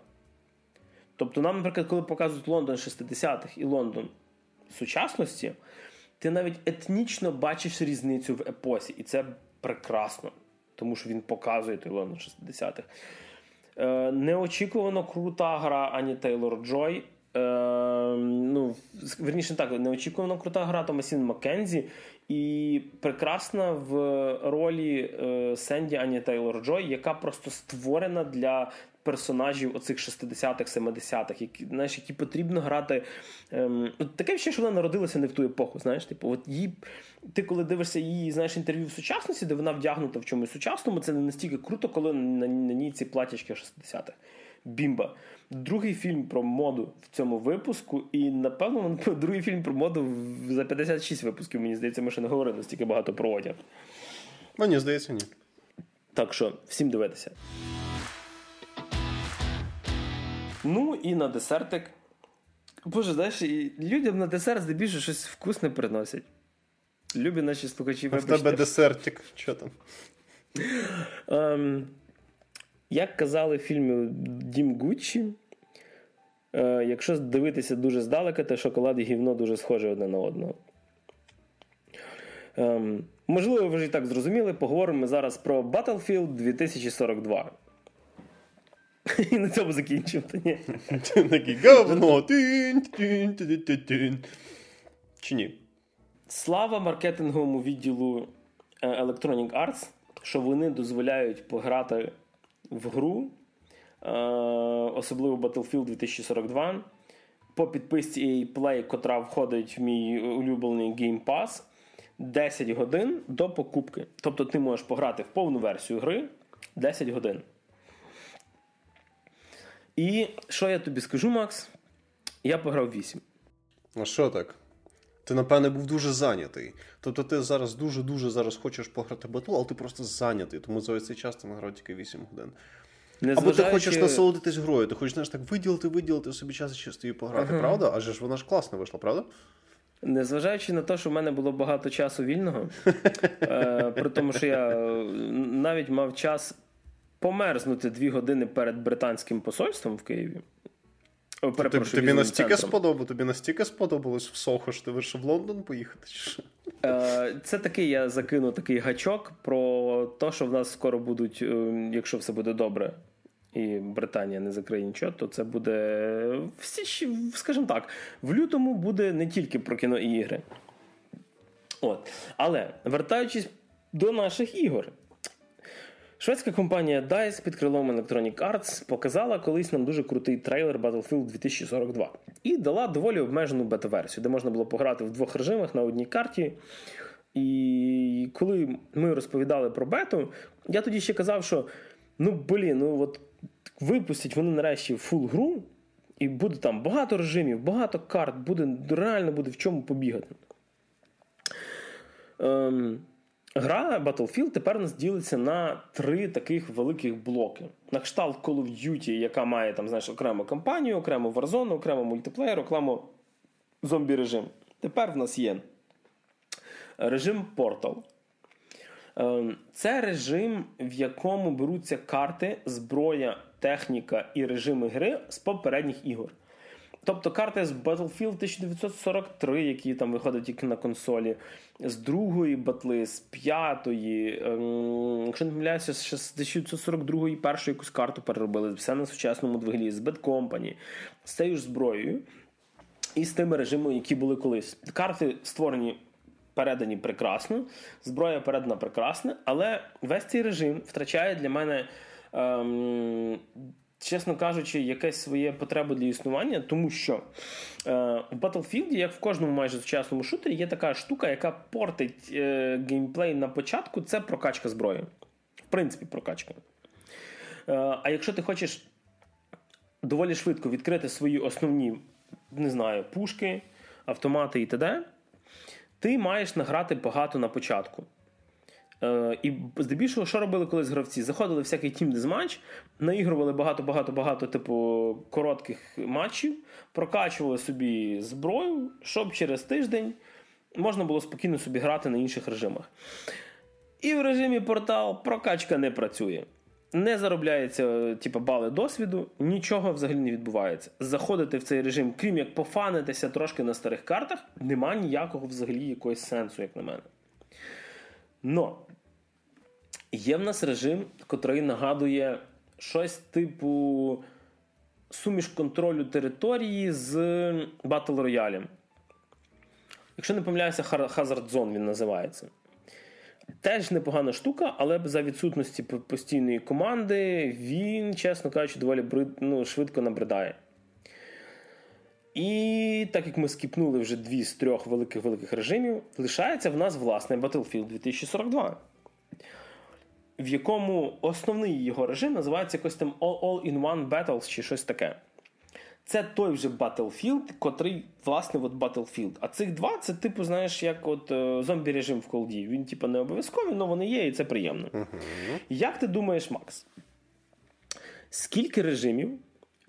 Тобто, нам, наприклад, коли показують Лондон 60-х і Лондон сучасності, ти навіть етнічно бачиш різницю в епосі, і це прекрасно, тому що він показує той Лондон 60-х. Е, Неочікувано крута гра Ані Тейлор Джой. Е, ну, Верніше так, неочікувано крута гра Томасін Маккензі. І прекрасна в ролі е, Сенді Ані Тейлор Джой, яка просто створена для персонажів оцих 60-х, 70-х, які знаєш, які потрібно грати. Ем, Таке ще, що вона народилася не в ту епоху. Знаєш, типу, от її, ти коли дивишся її знаєш, інтерв'ю в сучасності, де вона вдягнута в чомусь сучасному, це не настільки круто, коли на, на ній ці платячки 60-х. Бімба. Другий фільм про моду в цьому випуску, і напевно другий фільм про моду за 56 випусків. Мені здається, ми ще не говорили настільки багато про одяг. Мені здається, ні. Так що, всім дивитися. Ну і на десертик. Боже, знаєш, людям на десерт здебільшого щось вкусне приносять. Любі наші слухачі. А в тебе десертик. Що там? Ем, як казали в фільмі Дім Гуччі, е, якщо дивитися дуже здалека, то шоколад і гівно дуже схожі одне на одного. Ем, можливо, ви вже і так зрозуміли. Поговоримо ми зараз про Battlefield 2042. І на цьому закінчимо. ні? Такий говно. Чи ні? Слава маркетинговому відділу е, Electronic Arts, що вони дозволяють пограти в гру, е, особливо Battlefield 2042, по підписці EA Play, котра входить в мій улюблений Game Pass, 10 годин до покупки. Тобто ти можеш пограти в повну версію гри 10 годин. І що я тобі скажу, Макс? Я пограв 8. А що так? Ти, напевне, був дуже зайнятий. Тобто ти зараз дуже-дуже зараз хочеш пограти батл, але ти просто зайнятий, тому за цей час ти награв тільки 8 годин. Незважаючи... Або ти хочеш насолодитись грою, ти хочеш знаєш, так виділити, виділити собі час і чисто її пограти, uh-huh. правда? Адже ж вона ж класно вийшла, правда? Незважаючи на те, що в мене було багато часу вільного, е, при тому, що я навіть мав час померзнути дві години перед британським посольством в Києві. Тобі, тобі настільки сподобалось, тобі настільки сподобалось в Сохо, що ти вирішив в Лондон поїхати? Е, це такий я закину такий гачок про те, що в нас скоро будуть, е, якщо все буде добре, і Британія не закриє нічого, то це буде всі, скажімо так, в лютому буде не тільки про кіно і ігри. От. Але вертаючись до наших ігор. Шведська компанія DICE під крилом Electronic Arts показала колись нам дуже крутий трейлер Battlefield 2042 і дала доволі обмежену бета-версію, де можна було пограти в двох режимах на одній карті. І коли ми розповідали про бету, я тоді ще казав, що ну блін, ну от випустять вони нарешті full гру, і буде там багато режимів, багато карт, буде реально буде в чому побігати. Ем, Гра Battlefield тепер в нас ділиться на три таких великих блоки. На кшталт Call of Duty, яка має там, знаєш, окрему кампанію, окрему Warzone, окремо мультиплеєр, окремо зомбі режим. Тепер в нас є режим Portal. Ем, це режим, в якому беруться карти, зброя, техніка і режими гри з попередніх ігор. Тобто карти з Battlefield 1943, які там виходять тільки на консолі, з другої батли, з п'ятої, ем, якщо не помиляюся, з 1942-ї першу якусь карту переробили, все на сучасному двиглі, з Bad Company, з цією ж зброєю і з тими режимами, які були колись. Карти створені. Передані прекрасно, зброя передана прекрасно, але весь цей режим втрачає для мене ем, чесно кажучи, якесь своє потреби для існування, тому що е, в Battlefield, як в кожному майже сучасному шутері, є така штука, яка портить е, геймплей на початку, це прокачка зброї. В принципі, прокачка. Е, а якщо ти хочеш доволі швидко відкрити свої основні, не знаю, пушки, автомати і т.д., ти маєш награти багато на початку. Е, і здебільшого, що робили колись гравці? Заходили всякий тім дезматч, наігрували багато-багато-багато типу коротких матчів, прокачували собі зброю, щоб через тиждень можна було спокійно собі грати на інших режимах. І в режимі портал прокачка не працює. не заробляється типу, бали досвіду, нічого взагалі не відбувається. Заходити в цей режим, крім як пофанитися трошки на старих картах, нема ніякого взагалі якогось сенсу, як на мене. Но є в нас режим, котрий нагадує щось типу суміш контролю території з Battle Royale. Якщо не помиляюся, Hazard Zone він називається. Теж непогана штука, але за відсутності постійної команди він, чесно кажучи, доволі ну, швидко набридає. І так як ми скіпнули вже дві з трьох великих великих режимів, лишається в нас власне Battlefield 2042, в якому основний його режим називається якось там All-in-One Battles чи щось таке. Це той вже Battlefield, котрий, власне, от Battlefield. А цих два це, типу, знаєш, як от е, зомбі режим в Колді. Він, типу, не обов'язковий, але вони є, і це приємно. Uh-huh. Як ти думаєш, Макс? Скільки режимів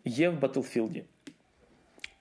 є в Battlefield?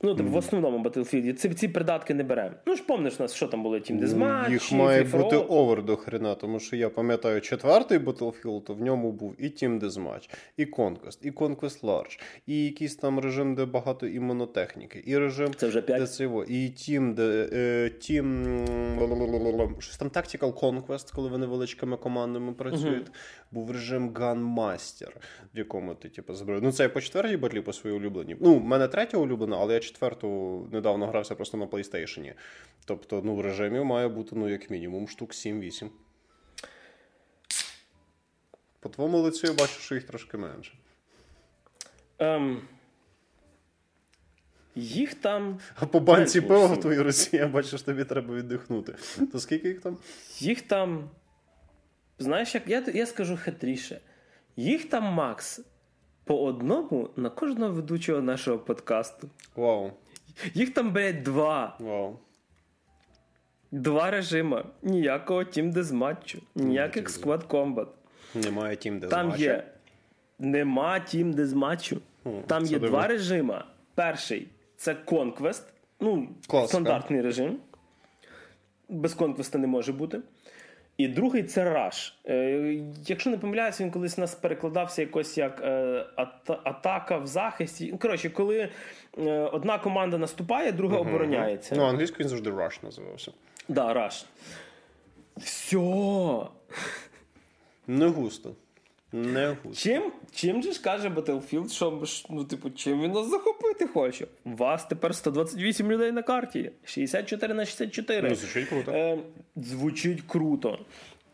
Ну, типу, mm. в основному Battlefield ці ці придатки не беремо. Ну ж помниш в нас, що там було Team Deathmatch, Їх має бути over до хрена, тому що я пам'ятаю четвертий Battlefield, то в ньому був і Team Deathmatch, і Conquest, і Conquest Large, і якийсь там режим, де багато імунотехніки, і режим Це вже 5. де цього, і Team, де е, Team щось там Tactical Conquest, коли вони величкими командами працюють. Uh-huh. Був режим Gunmaster, в якому ти типу зброю. Ну це я по четвертій батлі по своїй улюбленій. Ну, в мене третя улюблена, але я четверту недавно грався просто на PlayStation. Тобто, ну, в режимі має бути, ну, як мінімум, штук 7-8. По твоєму лицю я бачу, що їх трошки менше. Um, їх там. А по банці пива в твоїй Росії я бачу, що тобі треба віддихнути. То скільки їх там? Їх там. Знаєш, як я я скажу хитріше. Їх там Макс по одному на кожного ведучого нашого подкасту. Вау. Їх там, блядь, два. Вау. Два режима. Ніякого Team Deathmatch, ніяких Squad Combat. Немає Team Deathmatch? Там є. Нема Team Deathmatch. Там є два режима. Перший це Conquest. Ну, Класика. стандартний режим. Без Conquest не може бути. І другий це Rush. Е, Якщо не помиляюся, він колись у нас перекладався якось як е, атака в захисті. Ну, коротше, коли е, одна команда наступає, друга uh-huh. обороняється. Ну, англійською він завжди Rush називався. Так, да, Rush. Все. Не густо. Не Чим чим же ж каже Battlefield, що ну, типу, чим він нас захопити хоче? У вас тепер 128 людей на карті, 64 на 64. Ну, Звучить круто. Е, Звучить круто.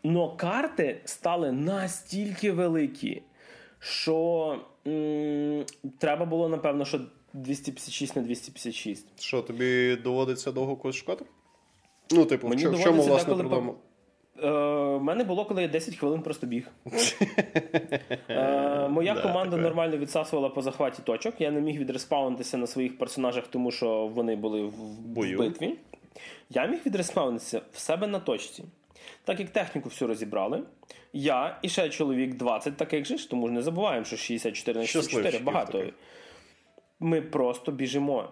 Но карти стали настільки великі, що м- треба було, напевно, що 256 на 256. Що, тобі доводиться довго когось шукати? Ну, типу, Мені в чому власне проблема? Е, У мене було, коли я 10 хвилин просто біг. Е, Моя да, команда таке. нормально відсасувала по захваті точок. Я не міг відреспаунитися на своїх персонажах, тому що вони були в, в битві. Я міг відреспаунитися в себе на точці. Так як техніку всю розібрали, я і ще чоловік 20 таких же ж, тому ж не забуваємо, що 64 на 64 багато. Ми просто біжимо.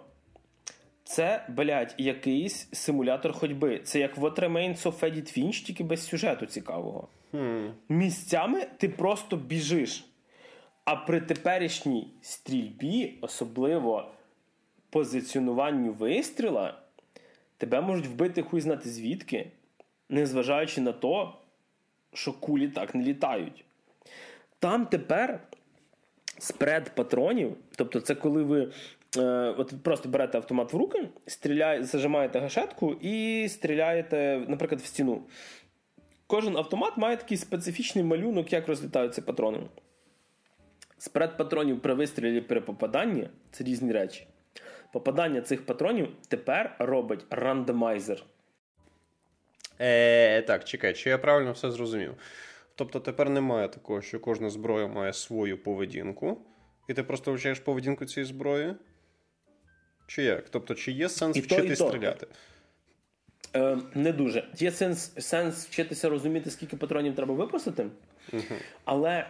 Це, блядь, якийсь симулятор ходьби. Це як What Remains of Edith Finch, тільки без сюжету цікавого. Hmm. Місцями ти просто біжиш. А при теперішній стрільбі, особливо позиціонуванню вистріла, тебе можуть вбити хуй знати звідки, незважаючи на то, що кулі так не літають. Там тепер спред патронів, тобто, це коли ви от просто берете автомат в руки, стріляє, зажимаєте гашетку і стріляєте, наприклад, в стіну. Кожен автомат має такий специфічний малюнок, як розлітаються патрони. Спред патронів при вистрілі при попаданні це різні речі. Попадання цих патронів тепер робить рандомайзер. Е, Так, чекай, чи я правильно все зрозумів? Тобто тепер немає такого, що кожна зброя має свою поведінку, і ти просто вчаєш поведінку цієї зброї. Чи як? Тобто, чи є сенс і вчити то, стріляти? Е, Не дуже. Є сенс сенс вчитися розуміти, скільки патронів треба випустити, угу. але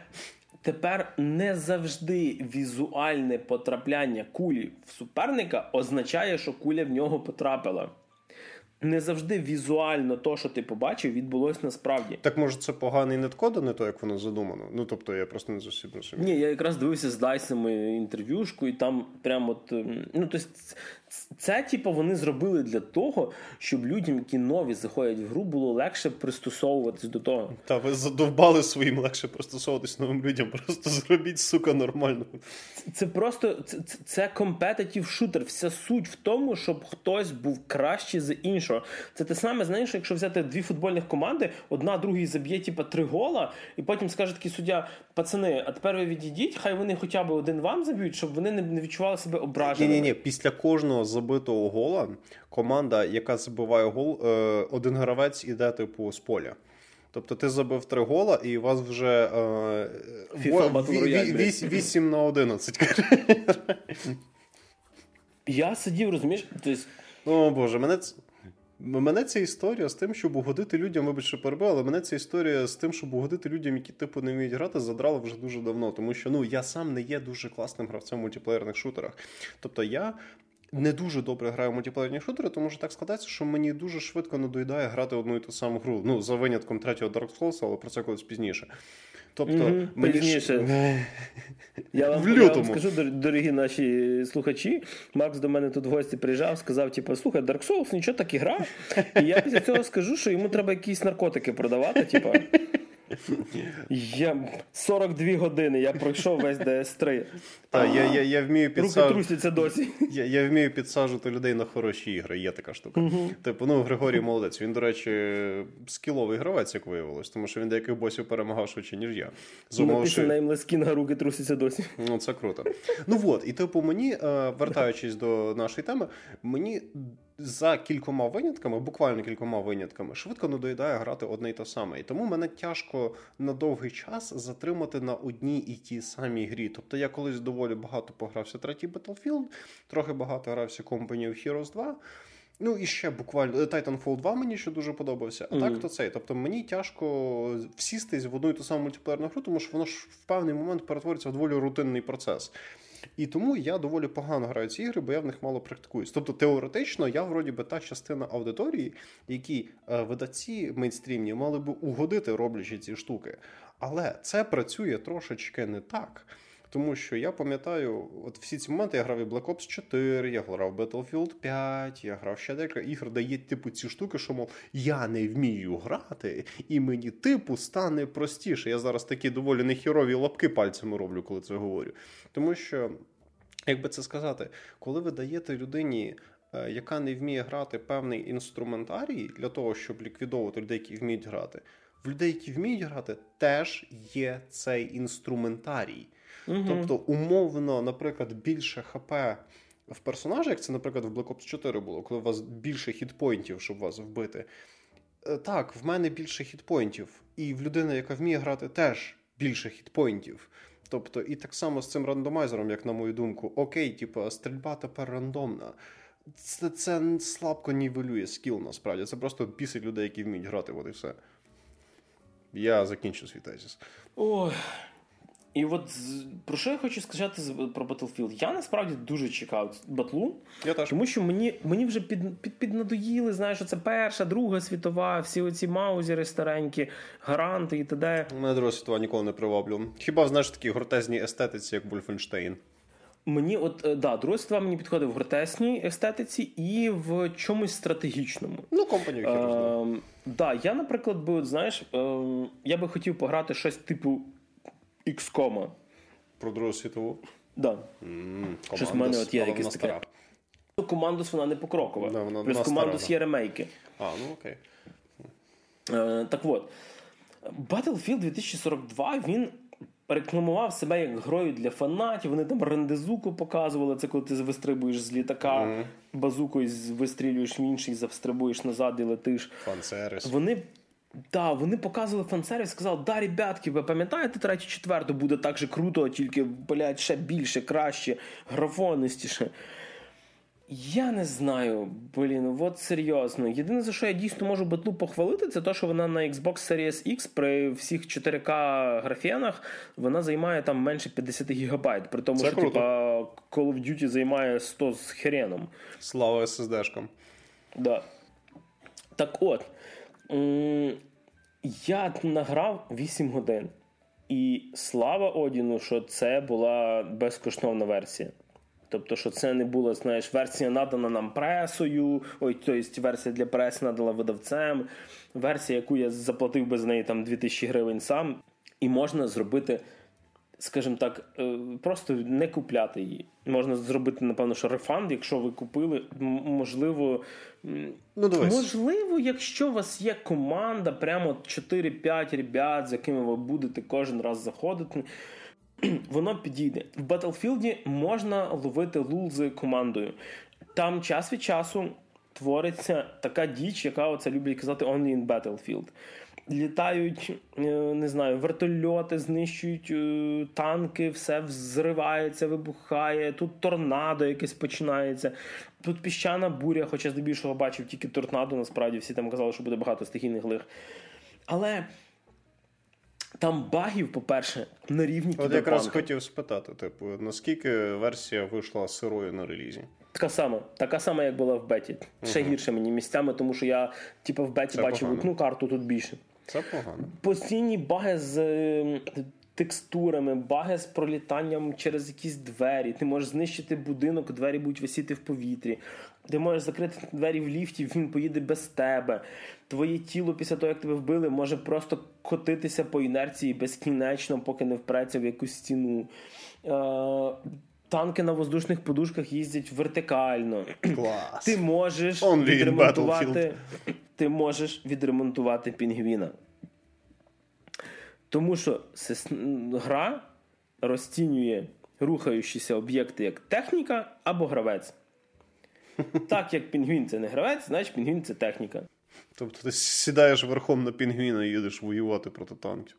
тепер не завжди візуальне потрапляння кулі в суперника означає, що куля в нього потрапила. Не завжди візуально то, що ти побачив, відбулось насправді. Так може це поганий неткод, а не то, як воно задумано. Ну тобто я просто не зовсім розумію. Ні, я якраз дивився з Дайсами інтерв'юшку, і там прямо от. ем, Ну, тобто, це, типу, вони зробили для того, щоб людям, які нові заходять в гру, було легше пристосовуватись до того. Та ви задовбали своїм легше пристосовуватись новим людям. Просто зробіть, сука, нормально. Це просто це, це, це competitive шутер. Вся суть в тому, щоб хтось був кращий за іншого. Це те саме, знаєш, якщо взяти дві футбольних команди, одна другій заб'є типа три гола, і потім скаже такий суддя: пацани, а тепер ви відійдіть, хай вони хоча б один вам заб'ють, щоб вони не відчували себе ображеними. Ні, ні, ні. Після кожного забитого гола команда, яка забиває гол, е, один гравець іде типу з поля. Тобто ти забив три гола, і у вас вже е, FIFA во- Battle ві- Royale, ві- блядь. вісь- 8 на 11. Я сидів, розумієш, тобто, О Боже, мене. Мене ця історія з тим, щоб угодити людям, вибач, що перебив, але мене ця історія з тим, щоб угодити людям, які типу не вміють грати, задрала вже дуже давно. Тому що ну я сам не є дуже класним гравцем в мультиплеєрних шутерах. Тобто я не дуже добре граю в мультиплеєрні шутери, тому що так складається, що мені дуже швидко надоїдає грати одну і ту саму гру. Ну, за винятком третього Dark Souls, але про це колись пізніше. Тобто, Мгм, мені ж- пізніше. Я вам, В я вам скажу, дорогі наші слухачі. Макс до мене тут в гості приїжджав, сказав: типу, слухай, Dark Souls нічого так і гра. І я після цього скажу, що йому треба якісь наркотики продавати. Типу. Я 42 години, я пройшов весь DS3. Та, я, я, я вмію Руки трусяться досі. Я, я вмію підсаджувати людей на хороші ігри, є така штука. Типу, ну, Григорій молодець. Він, до речі, скіловий гравець, як виявилось, тому що він деяких босів перемагав швидше, ніж я. За умови, що- Написано Nameless King, а руки трусяться досі. Ну, це круто. Ну от, і типу, мені, е, вертаючись до нашої теми, мені за кількома винятками, буквально кількома винятками, швидко надоїдає грати одне й те саме. І тому мене тяжко на довгий час затримати на одній і тій самій грі. Тобто я колись доволі багато погрався третій Battlefield, трохи багато грався Company of Heroes 2. Ну і ще буквально е, Titanfall 2 мені ще дуже подобався. А Мгм. так то цей. Тобто мені тяжко всістись в одну і ту саму мультиплеєрну гру, тому що воно ж в певний момент перетворюється в доволі рутинний процес. І тому я доволі погано граю ці ігри, бо я в них мало практикуюсь. Тобто, теоретично, я вроді би та частина аудиторії, які е, видавці мейнстрімні мали би угодити, роблячи ці штуки. Але це працює трошечки не так. Тому що я пам'ятаю, от всі ці моменти я грав і Black Ops 4, я грав Battlefield 5, я грав ще декілька ігор, де є типу ці штуки, що мов я не вмію грати, і мені типу стане простіше. Я зараз такі доволі нехірові лапки пальцями роблю, коли це говорю. Тому що, як би це сказати, коли ви даєте людині. е, Яка не вміє грати певний інструментарій для того, щоб ліквідовувати людей, які вміють грати, в людей, які вміють грати, теж є цей інструментарій. Тобто, умовно, наприклад, більше ХП в персонажа, як це, наприклад, в Black Ops 4 було, коли у вас більше хітпоінтів, щоб вас вбити. Е, Так, в мене більше хітпоінтів, і в людини, яка вміє грати, теж більше хітпоінтів. Тобто, і так само з цим рандомайзером, як на мою думку, окей, типу, стрільба тепер рандомна. Це, це слабко нівелює скіл, насправді. Це просто бісить людей, які вміють грати, от і все. Я закінчу свій тезіс. Ой. І от про що я хочу сказати про Battlefield? Я насправді дуже чекав батлу, Я теж. тому що мені, мені вже під, під, піднадоїли, знаєш, що це перша, друга світова, всі оці маузери старенькі, гаранти і т.д. Мене друга світова ніколи не приваблю. Хіба знаєш такі гротезні естетиці, як Вольфенштейн? Мені, от е, да, друга світова мені підходить в гротесній естетиці і в чомусь стратегічному. Ну, компанію. Ем, да, я, наприклад, би, от, знаєш, ем, я би хотів пограти щось типу XCOM. Про Другу світову. Да. М, Щось в мене от є якесь таке. стара. Командос вона не покрокова. Да, вона- Плюс Командос стара, є ремейки. А, ну окей. Е, так от, Battlefield 2042 він рекламував себе як грою для фанатів. Вони там рендезуку показували. Це коли ти вистрибуєш з літака, базукою з- вистрілюєш в інший, застрибуєш назад і летиш. Фан-сервіс. Вони. Да, вони показували фан-сервіс, сказали, да, ребятки, ви пам'ятаєте третю, четверту буде так же круто, тільки, блядь, ще більше, краще, графонистіше. Я не знаю, блін, от серйозно. Єдине, за що я дійсно можу батлу похвалити, це те, що вона на Xbox Series X при всіх 4К графенах вона займає там менше 50 гігабайт. При тому, Це що круто. типа Call of Duty займає 100 з хреном. Слава SSD-шкам. Да. Так от, я награв 8 годин. І слава Одіну, що це була безкоштовна версія. Тобто, що це не була, знаєш, версія надана нам пресою, ой, тобто версія для преси надала видавцем, версія, яку я заплатив би з неї там 2000 гривень сам, і можна зробити скажімо так, е, просто не купляти її. Можна зробити, напевно, що рефанд, якщо ви купили, можливо, ну, дивись. можливо, якщо у вас є команда, прямо 4-5 ребят, з якими ви будете кожен раз заходити. Воно підійде. В Battlefield можна ловити лул з командою. Там час від часу твориться така діч, яка оце люблять казати only in Battlefield літають, е, не знаю, вертольоти, знищують е, танки, все взривається, вибухає. Тут торнадо якесь починається. Тут піщана буря, хоча здебільшого бачив тільки торнадо, насправді всі там казали, що буде багато стихійних лих. Але. Там багів, по-перше, на рівні От якраз хотів спитати, типу, наскільки версія вийшла сирою на релізі? Така сама, така сама, як була в Беті. Ще угу. гірше мені місцями, тому що я, типу, в Беті Це бачив одну карту, тут більше. Це погано. Постійні баги з ем, текстурами, баги з пролітанням через якісь двері. Ти можеш знищити будинок, двері будуть висіти в повітрі. Ти можеш закрити двері в ліфті, він поїде без тебе. Твоє тіло після того, як тебе вбили, може просто котитися по інерції безкінечно, поки не впреться в якусь стіну. Танки на воздушних подушках їздять вертикально. Клас. Ти можеш відремонтувати ти можеш відремонтувати пінгвіна. Тому що гра розцінює рухаючіся об'єкти як техніка або гравець. Так як пінгвін це не гравець, значить пінгвін це техніка. Тобто ти сідаєш верхом на пінгвіна і їдеш воювати проти танків.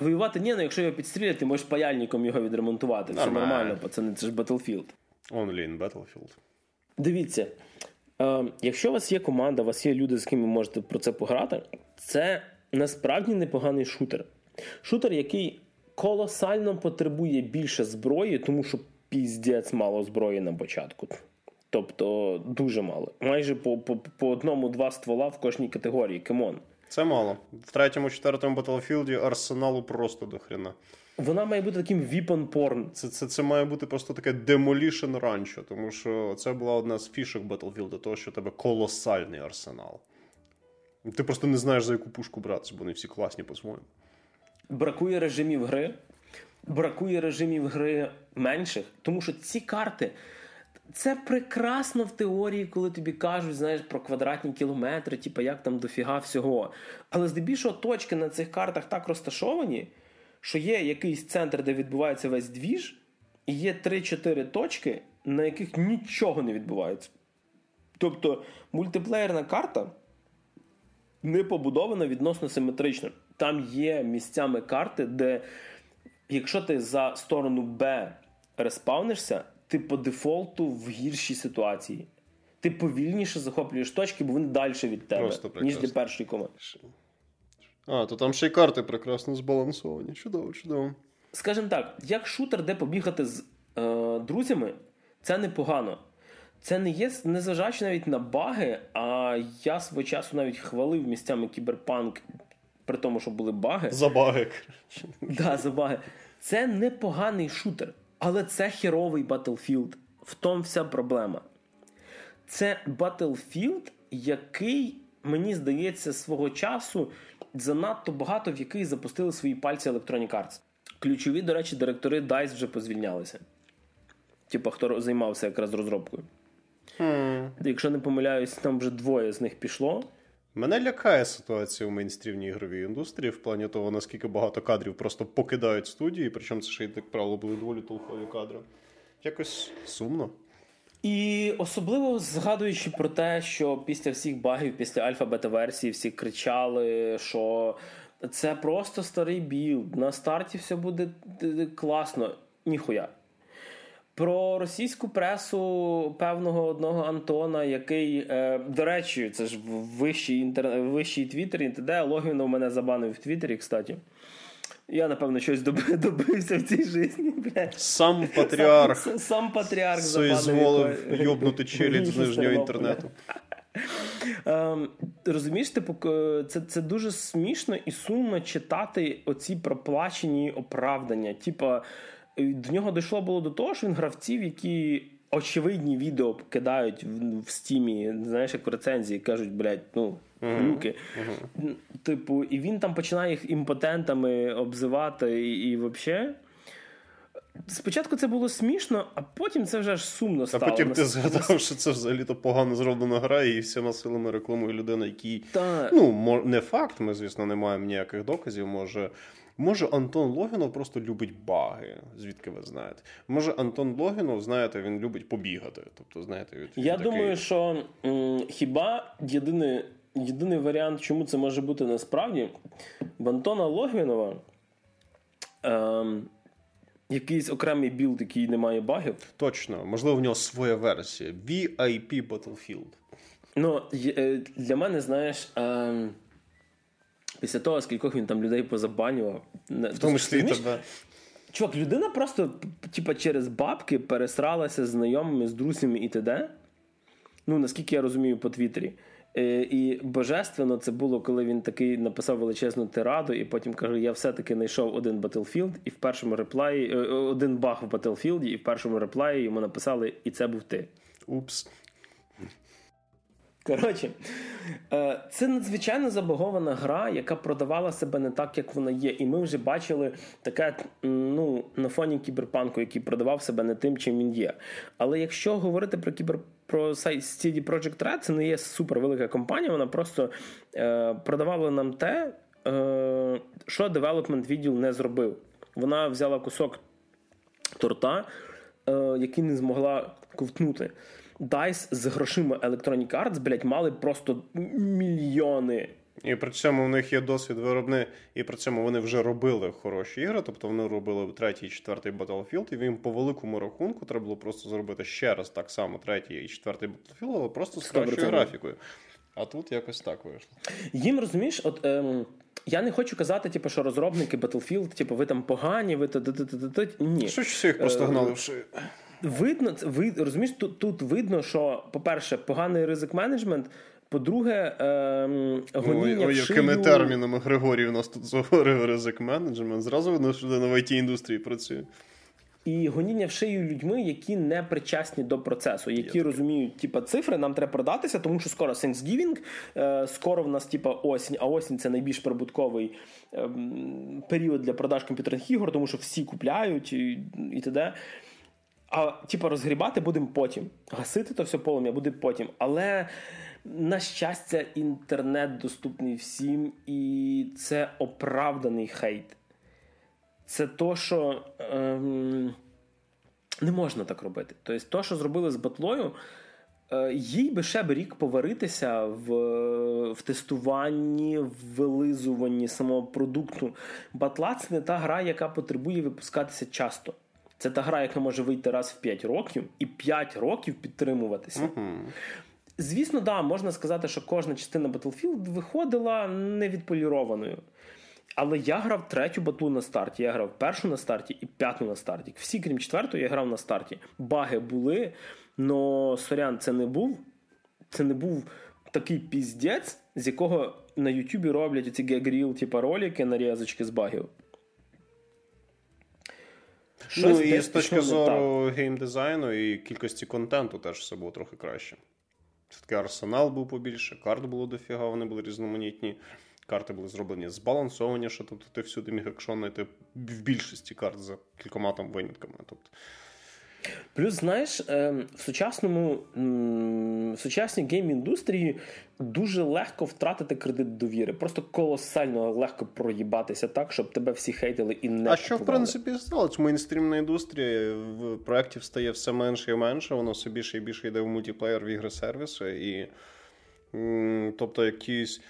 Воювати ні, ну, якщо його підстріляти, можеш паяльником його відремонтувати. Все нормально, пацани, це ж Battlefield. Only in Battlefield. Дивіться, е, якщо у вас є команда, у вас є люди, з ким ви можете про це пограти, це насправді непоганий шутер. Шутер, який колосально потребує більше зброї, тому що піздець мало зброї на початку. Тобто дуже мало. Майже по по, по одному-два ствола в кожній категорії. Кемон. Це мало. В третьому, четвертому Battlefield арсеналу просто до хрена. Вона має бути таким weapon porn. Це це, це має бути просто таке demolition ранчо, тому що це була одна з фішок Battlefield, того, що у тебе колосальний арсенал. Ти просто не знаєш, за яку пушку братися, бо вони всі класні по-своєму. Бракує режимів гри, бракує режимів гри менших, тому що ці карти. Це прекрасно в теорії, коли тобі кажуть, знаєш, про квадратні кілометри, типу, як там дофіга всього. Але здебільшого точки на цих картах так розташовані, що є якийсь центр, де відбувається весь двіж, і є 3-4 точки, на яких нічого не відбувається. Тобто мультиплеєрна карта не побудована відносно симетрично. Там є місцями карти, де якщо ти за сторону Б респавнишся, ти по дефолту в гіршій ситуації. Ти повільніше захоплюєш точки, бо вони далі від тебе, ніж для першої команди. А, то там ще й карти прекрасно збалансовані. Чудово, чудово. Скажімо так, як шутер, де побігати з е, друзями, це непогано. Це не є, незважаючи навіть на баги, а я свого часу навіть хвалив місцями кіберпанк, при тому, що були баги. За баги. Да, за баги. Це непоганий шутер, але це херовий Battlefield. В тому вся проблема. Це Battlefield, який, мені здається, свого часу занадто багато в яких запустили свої пальці Electronic Arts. Ключові, до речі, директори DICE вже позвільнялися. Типа, хто займався якраз розробкою. Hmm. Якщо не помиляюсь, там вже двоє з них пішло. Мене лякає ситуація у мейнстрімній ігровій індустрії в плані того, наскільки багато кадрів просто покидають студії, причому це ще й, як правило, були доволі толкові кадри. Якось сумно. І особливо згадуючи про те, що після всіх багів, після альфа-бета-версії, всі кричали, що це просто старий білд, на старті все буде класно. Ніхуя. Про російську пресу певного одного Антона, який, е, до речі, це ж вищий інтер... вищий твіттер, де Логвінов мене забанив в Твіттері, кстати. Я, напевно, щось добився в цій житті. Сам патріарх. Сам, сам патріарх соізволив йобнути челядь з нижнього інтернету. Ем, розумієш, типу, це це дуже смішно і сумно читати оці проплачені оправдання. Типа, до нього дійшло було до того, що він гравців, які очевидні відео кидають в, в стімі, знаєш, як в рецензії кажуть, блядь, ну. Uh-huh. Uh-huh. Типу, і він там починає їх імпотентами обзивати, і, і взагалі. Спочатку це було смішно, а потім це вже аж сумно стало. А потім ти згадав, що це взагалі-то погано зроблена гра, і всіма силами рекламує людина, який. Та... Ну, не факт, ми, звісно, не маємо ніяких доказів. Може, Може, Антон Логінов просто любить баги, звідки ви знаєте. Може, Антон Логінов, знаєте, він любить побігати. Тобто, знаєте, він Я такий... думаю, що м, хіба єдиний єдиний варіант, чому це може бути насправді, в Антона Логінова. Ем, Якийсь окремий білд, який не має багів. Точно, можливо, в нього своя версія. VIP Battlefield. Ну, е, для мене, знаєш, ем, після того, скількох він там людей позабанював, в тому числі тебе. Чувак, людина просто типа, через бабки пересралася з знайомими, з друзями і т.д. Ну, наскільки я розумію, по Твіттері. Е, і божественно це було, коли він такий написав величезну тираду, і потім каже: Я все-таки знайшов один Battlefield, і в першому реплаї е, один баг в Battlefield, і в першому реплаї йому написали, і це був ти. Упс. Коротше, е, це надзвичайно забагована гра, яка продавала себе не так, як вона є. І ми вже бачили таке ну, на фоні кіберпанку, який продавав себе не тим, чим він є. Але якщо говорити про кібер про CD Projekt Red, це не є супервелика компанія, вона просто е, продавала нам те, е, що девелопмент відділ не зробив. Вона взяла кусок торта, е, який не змогла ковтнути. DICE з грошима Electronic Arts, блядь, мали просто мільйони. І при цьому у них є досвід виробни, і при цьому вони вже робили хороші ігри. Тобто вони робили третій і четвертий Battlefield, і їм по великому рахунку треба було просто зробити ще раз так само третій і четвертий Battlefield, але просто з кращою графікою. А тут якось так вийшло. Їм розумієш, от ем, я не хочу казати, типу, що розробники Battlefield, типу, ви там погані, ви ні. Що ж їх просто гнали в шию? Видно, ви розумієш, тут тут видно, що, по-перше, поганий ризик менеджмент. По-друге, ем, гоніння Ой, в шию... якими термінами Григорій у нас тут заговорив ризик менеджмент. Зразу видно, що людина в it індустрії працює. І гоніння в шию людьми, які не причасні до процесу, які Є розуміють, типа цифри, нам треба продатися, тому що скоро Thanksgiving, е, скоро в нас типа осінь, а осінь це найбільш прибутковий е, період для продаж комп'ютерних ігор, тому що всі купляють і, і т.д. А типа розгрібати будемо потім. Гасити то все полум'я буде потім. Але на щастя, інтернет доступний всім, і це оправданий хейт. Це то, що ем, не можна так робити. Тобто, то, що зробили з батлою, е, їй би ще б рік поваритися в в тестуванні, в вилизуванні самого продукту. Батла це не та гра, яка потребує випускатися часто. Це та гра, яка може вийти раз в 5 років і 5 років підтримуватися. Uh-huh. Звісно, да, можна сказати, що кожна частина Battlefield виходила невідполірованою. Але я грав третю батлу на старті, я грав першу на старті і п'яту на старті. Всі, крім четвертої, я грав на старті. Баги були, але сорян, це не був. Це не був такий піздець, з якого на Ютубі роблять ці гегріл, типу ролики, нарізочки з багів. Ну і з точки зору геймдизайну і кількості контенту теж все було трохи краще. Все-таки арсенал був побільше, карт було дофіга, вони були різноманітні. Карти були зроблені збалансованіше, тобто ти всюди міг екшон знайти в більшості карт за кількома там винятками. Тобто Плюс, знаєш, ем, в сучасному в сучасній гейм-індустрії дуже легко втратити кредит довіри. Просто колосально легко проїбатися так, щоб тебе всі хейтили і не. А що в принципі сталося? Мейнстрімна індустрія в проєктів стає все менше і менше, воно все більше і більше йде в мультиплеєр в ігри сервіси, і тобто якісь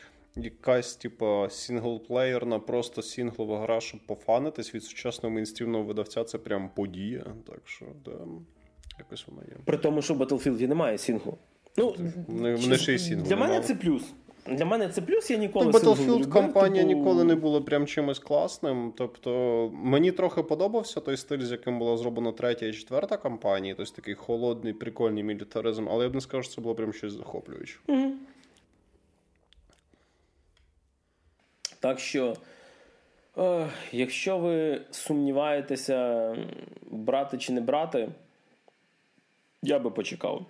якась, типу, сінглплеєрна, просто сінглова гра, щоб пофанитись від сучасного мейнстрімного видавця, це прям подія. Так що, да, якось воно є. При тому, що в Battlefield немає сінглу. Ну, Вони, вони ще й сінгл. Для мене це плюс. Для мене це плюс, я ніколи ну, Battlefield компанія тобто... ніколи не була прям чимось класним. Тобто мені трохи подобався той стиль, з яким була зроблена третя і четверта кампанія, тобто такий холодний, прикольний мілітаризм, але я б не скажу, що це було прям щось захоплююче. Угу. Так що, е, якщо ви сумніваєтеся, брати чи не брати, я би почекав.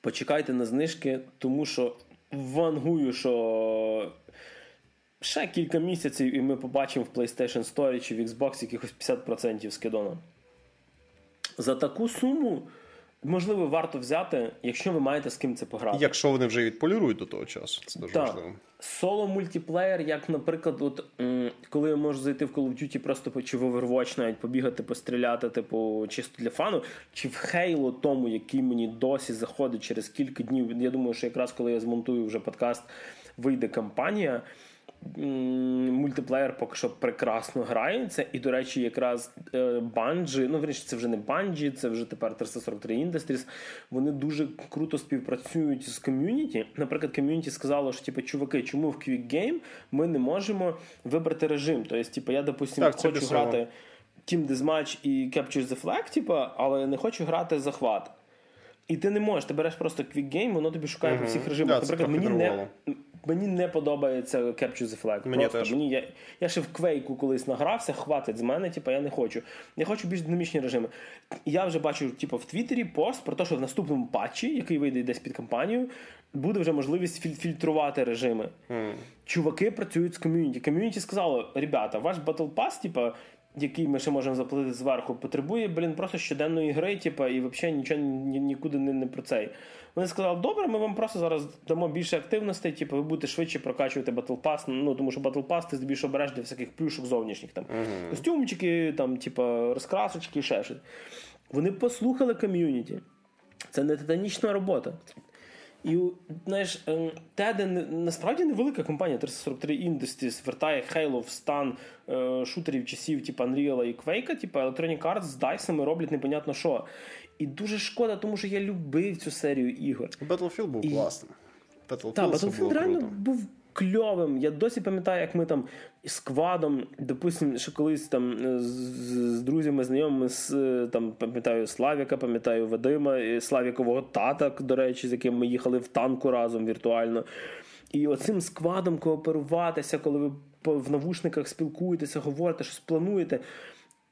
Почекайте на знижки, тому що вангую, що ще кілька місяців, і ми побачимо в PlayStation Store чи в Xbox якихось 50% скидона. За таку суму, можливо, варто взяти, якщо ви маєте з ким це пограти. Якщо вони вже відполірують до того часу, це дуже Так. важливо. Соло мультиплеєр, як, наприклад, от, коли я можу зайти в Call of Duty просто по- чи в Overwatch навіть побігати, постріляти, типу, чисто для фану, чи в Halo тому, який мені досі заходить через кілька днів. Я думаю, що якраз коли я змонтую вже подкаст, вийде кампанія. Мультиплеєр поки що прекрасно грається, і, до речі, якраз Банджі, ну вірніше, це вже не Банджі, це вже тепер 343 Industries, Вони дуже круто співпрацюють з ком'юніті. Наприклад, ком'юніті сказало, що типу, чуваки, чому в Quick Game ми не можемо вибрати режим? Тобто, типу, я, допустим, Так, хочу грати Team Deathmatch і Capture the Flag, типу, але не хочу грати захват. І ти не можеш, ти береш просто Quick Game, воно тобі шукає по всіх режимах. Да, Наприклад, мені не. Мені не подобається Capture the Flag. Мені просто теж. мені я, я ще в квейку колись награвся, хватить з мене, типу, я не хочу. Я хочу більш динамічні режими. Я вже бачу, типу, в Твіттері пост про те, що в наступному патчі, який вийде десь під кампанію, буде вже можливість філь- фільтрувати режими. Чуваки працюють з ком'юніті. Ком'юніті сказало: ребята, ваш Battle Pass, типу, який ми ще можемо заплатити зверху, потребує, блін, просто щоденної гри, типу, і взагалі нічого ні, нікуди не, не про цей. Вони сказали, добре, ми вам просто зараз дамо більше активностей, типу, ви будете швидше прокачувати Battle Pass, ну тому що Battle Pass ти здебільшого береш для всяких плюшок зовнішніх там. Костюмчики, там, типу, розкрасочки, ще щось. Вони послухали ком'юніті. Це не титанічна робота. І знаєш, те, насправді невелика компанія 343 Industries вертає Halo в стан е, шутерів часів, типу Unreal і Quake, типу Electronic Arts з дайсами роблять непонятно що. І дуже шкода, тому що я любив цю серію ігор. Battlefield був І- класним. Battlefield, Так, Battlefield реально круто. був кльовим. Я досі пам'ятаю, як ми там з квадом, допустим, що колись там е, з, з друзями, знайомими з е, там, пам'ятаю Славіка, пам'ятаю Вадима, і Славікового тата, до речі, з яким ми їхали в танку разом віртуально. І оцим сквадом кооперуватися, коли ви в навушниках спілкуєтеся, говорите, щось плануєте.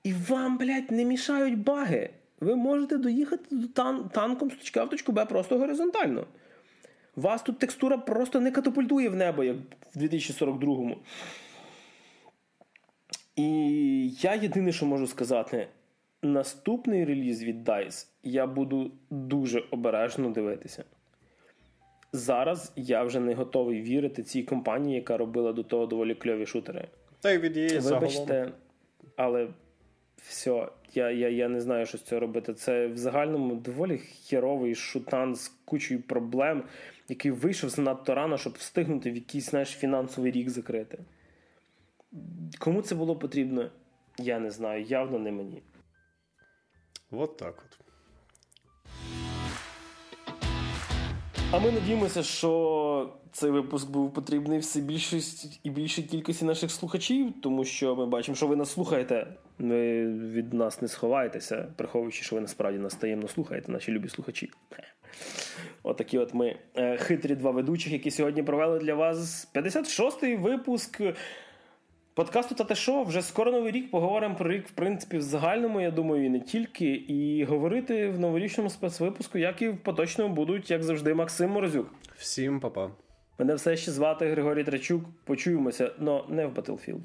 І вам, блядь, не мішають баги. Ви можете доїхати до тан- танком з точки А в точку Б просто горизонтально. Вас тут текстура просто не катапультує в небо, як в 2042-му. І я єдине, що можу сказати, наступний реліз від DICE я буду дуже обережно дивитися. Зараз я вже не готовий вірити цій компанії, яка робила до того доволі кльові шутери. Та й від її загалом. Але все, я, я, я не знаю, що з цього робити. Це в загальному доволі херовий шутан з кучою проблем, який вийшов занадто рано, щоб встигнути в якийсь знаєш, фінансовий рік закрити. Кому це було потрібно, я не знаю. Явно не мені. От так от. А ми надіємося, що цей випуск був потрібний все більшість і більшій кількості наших слухачів, тому що ми бачимо, що ви нас слухаєте. Ви від нас не сховаєтеся, приховуючи, що ви насправді нас таємно слухаєте, наші любі слухачі. Отакі от ми е, хитрі два ведучих, які сьогодні провели для вас 56-й випуск подкасту та те шо. Вже скоро новий рік поговоримо про рік, в принципі, в загальному, я думаю, і не тільки. І говорити в новорічному спецвипуску, як і в поточному, будуть, як завжди, Максим Морозюк. Всім па-па. Мене все ще звати Григорій Трачук. Почуємося, але не в Battlefield.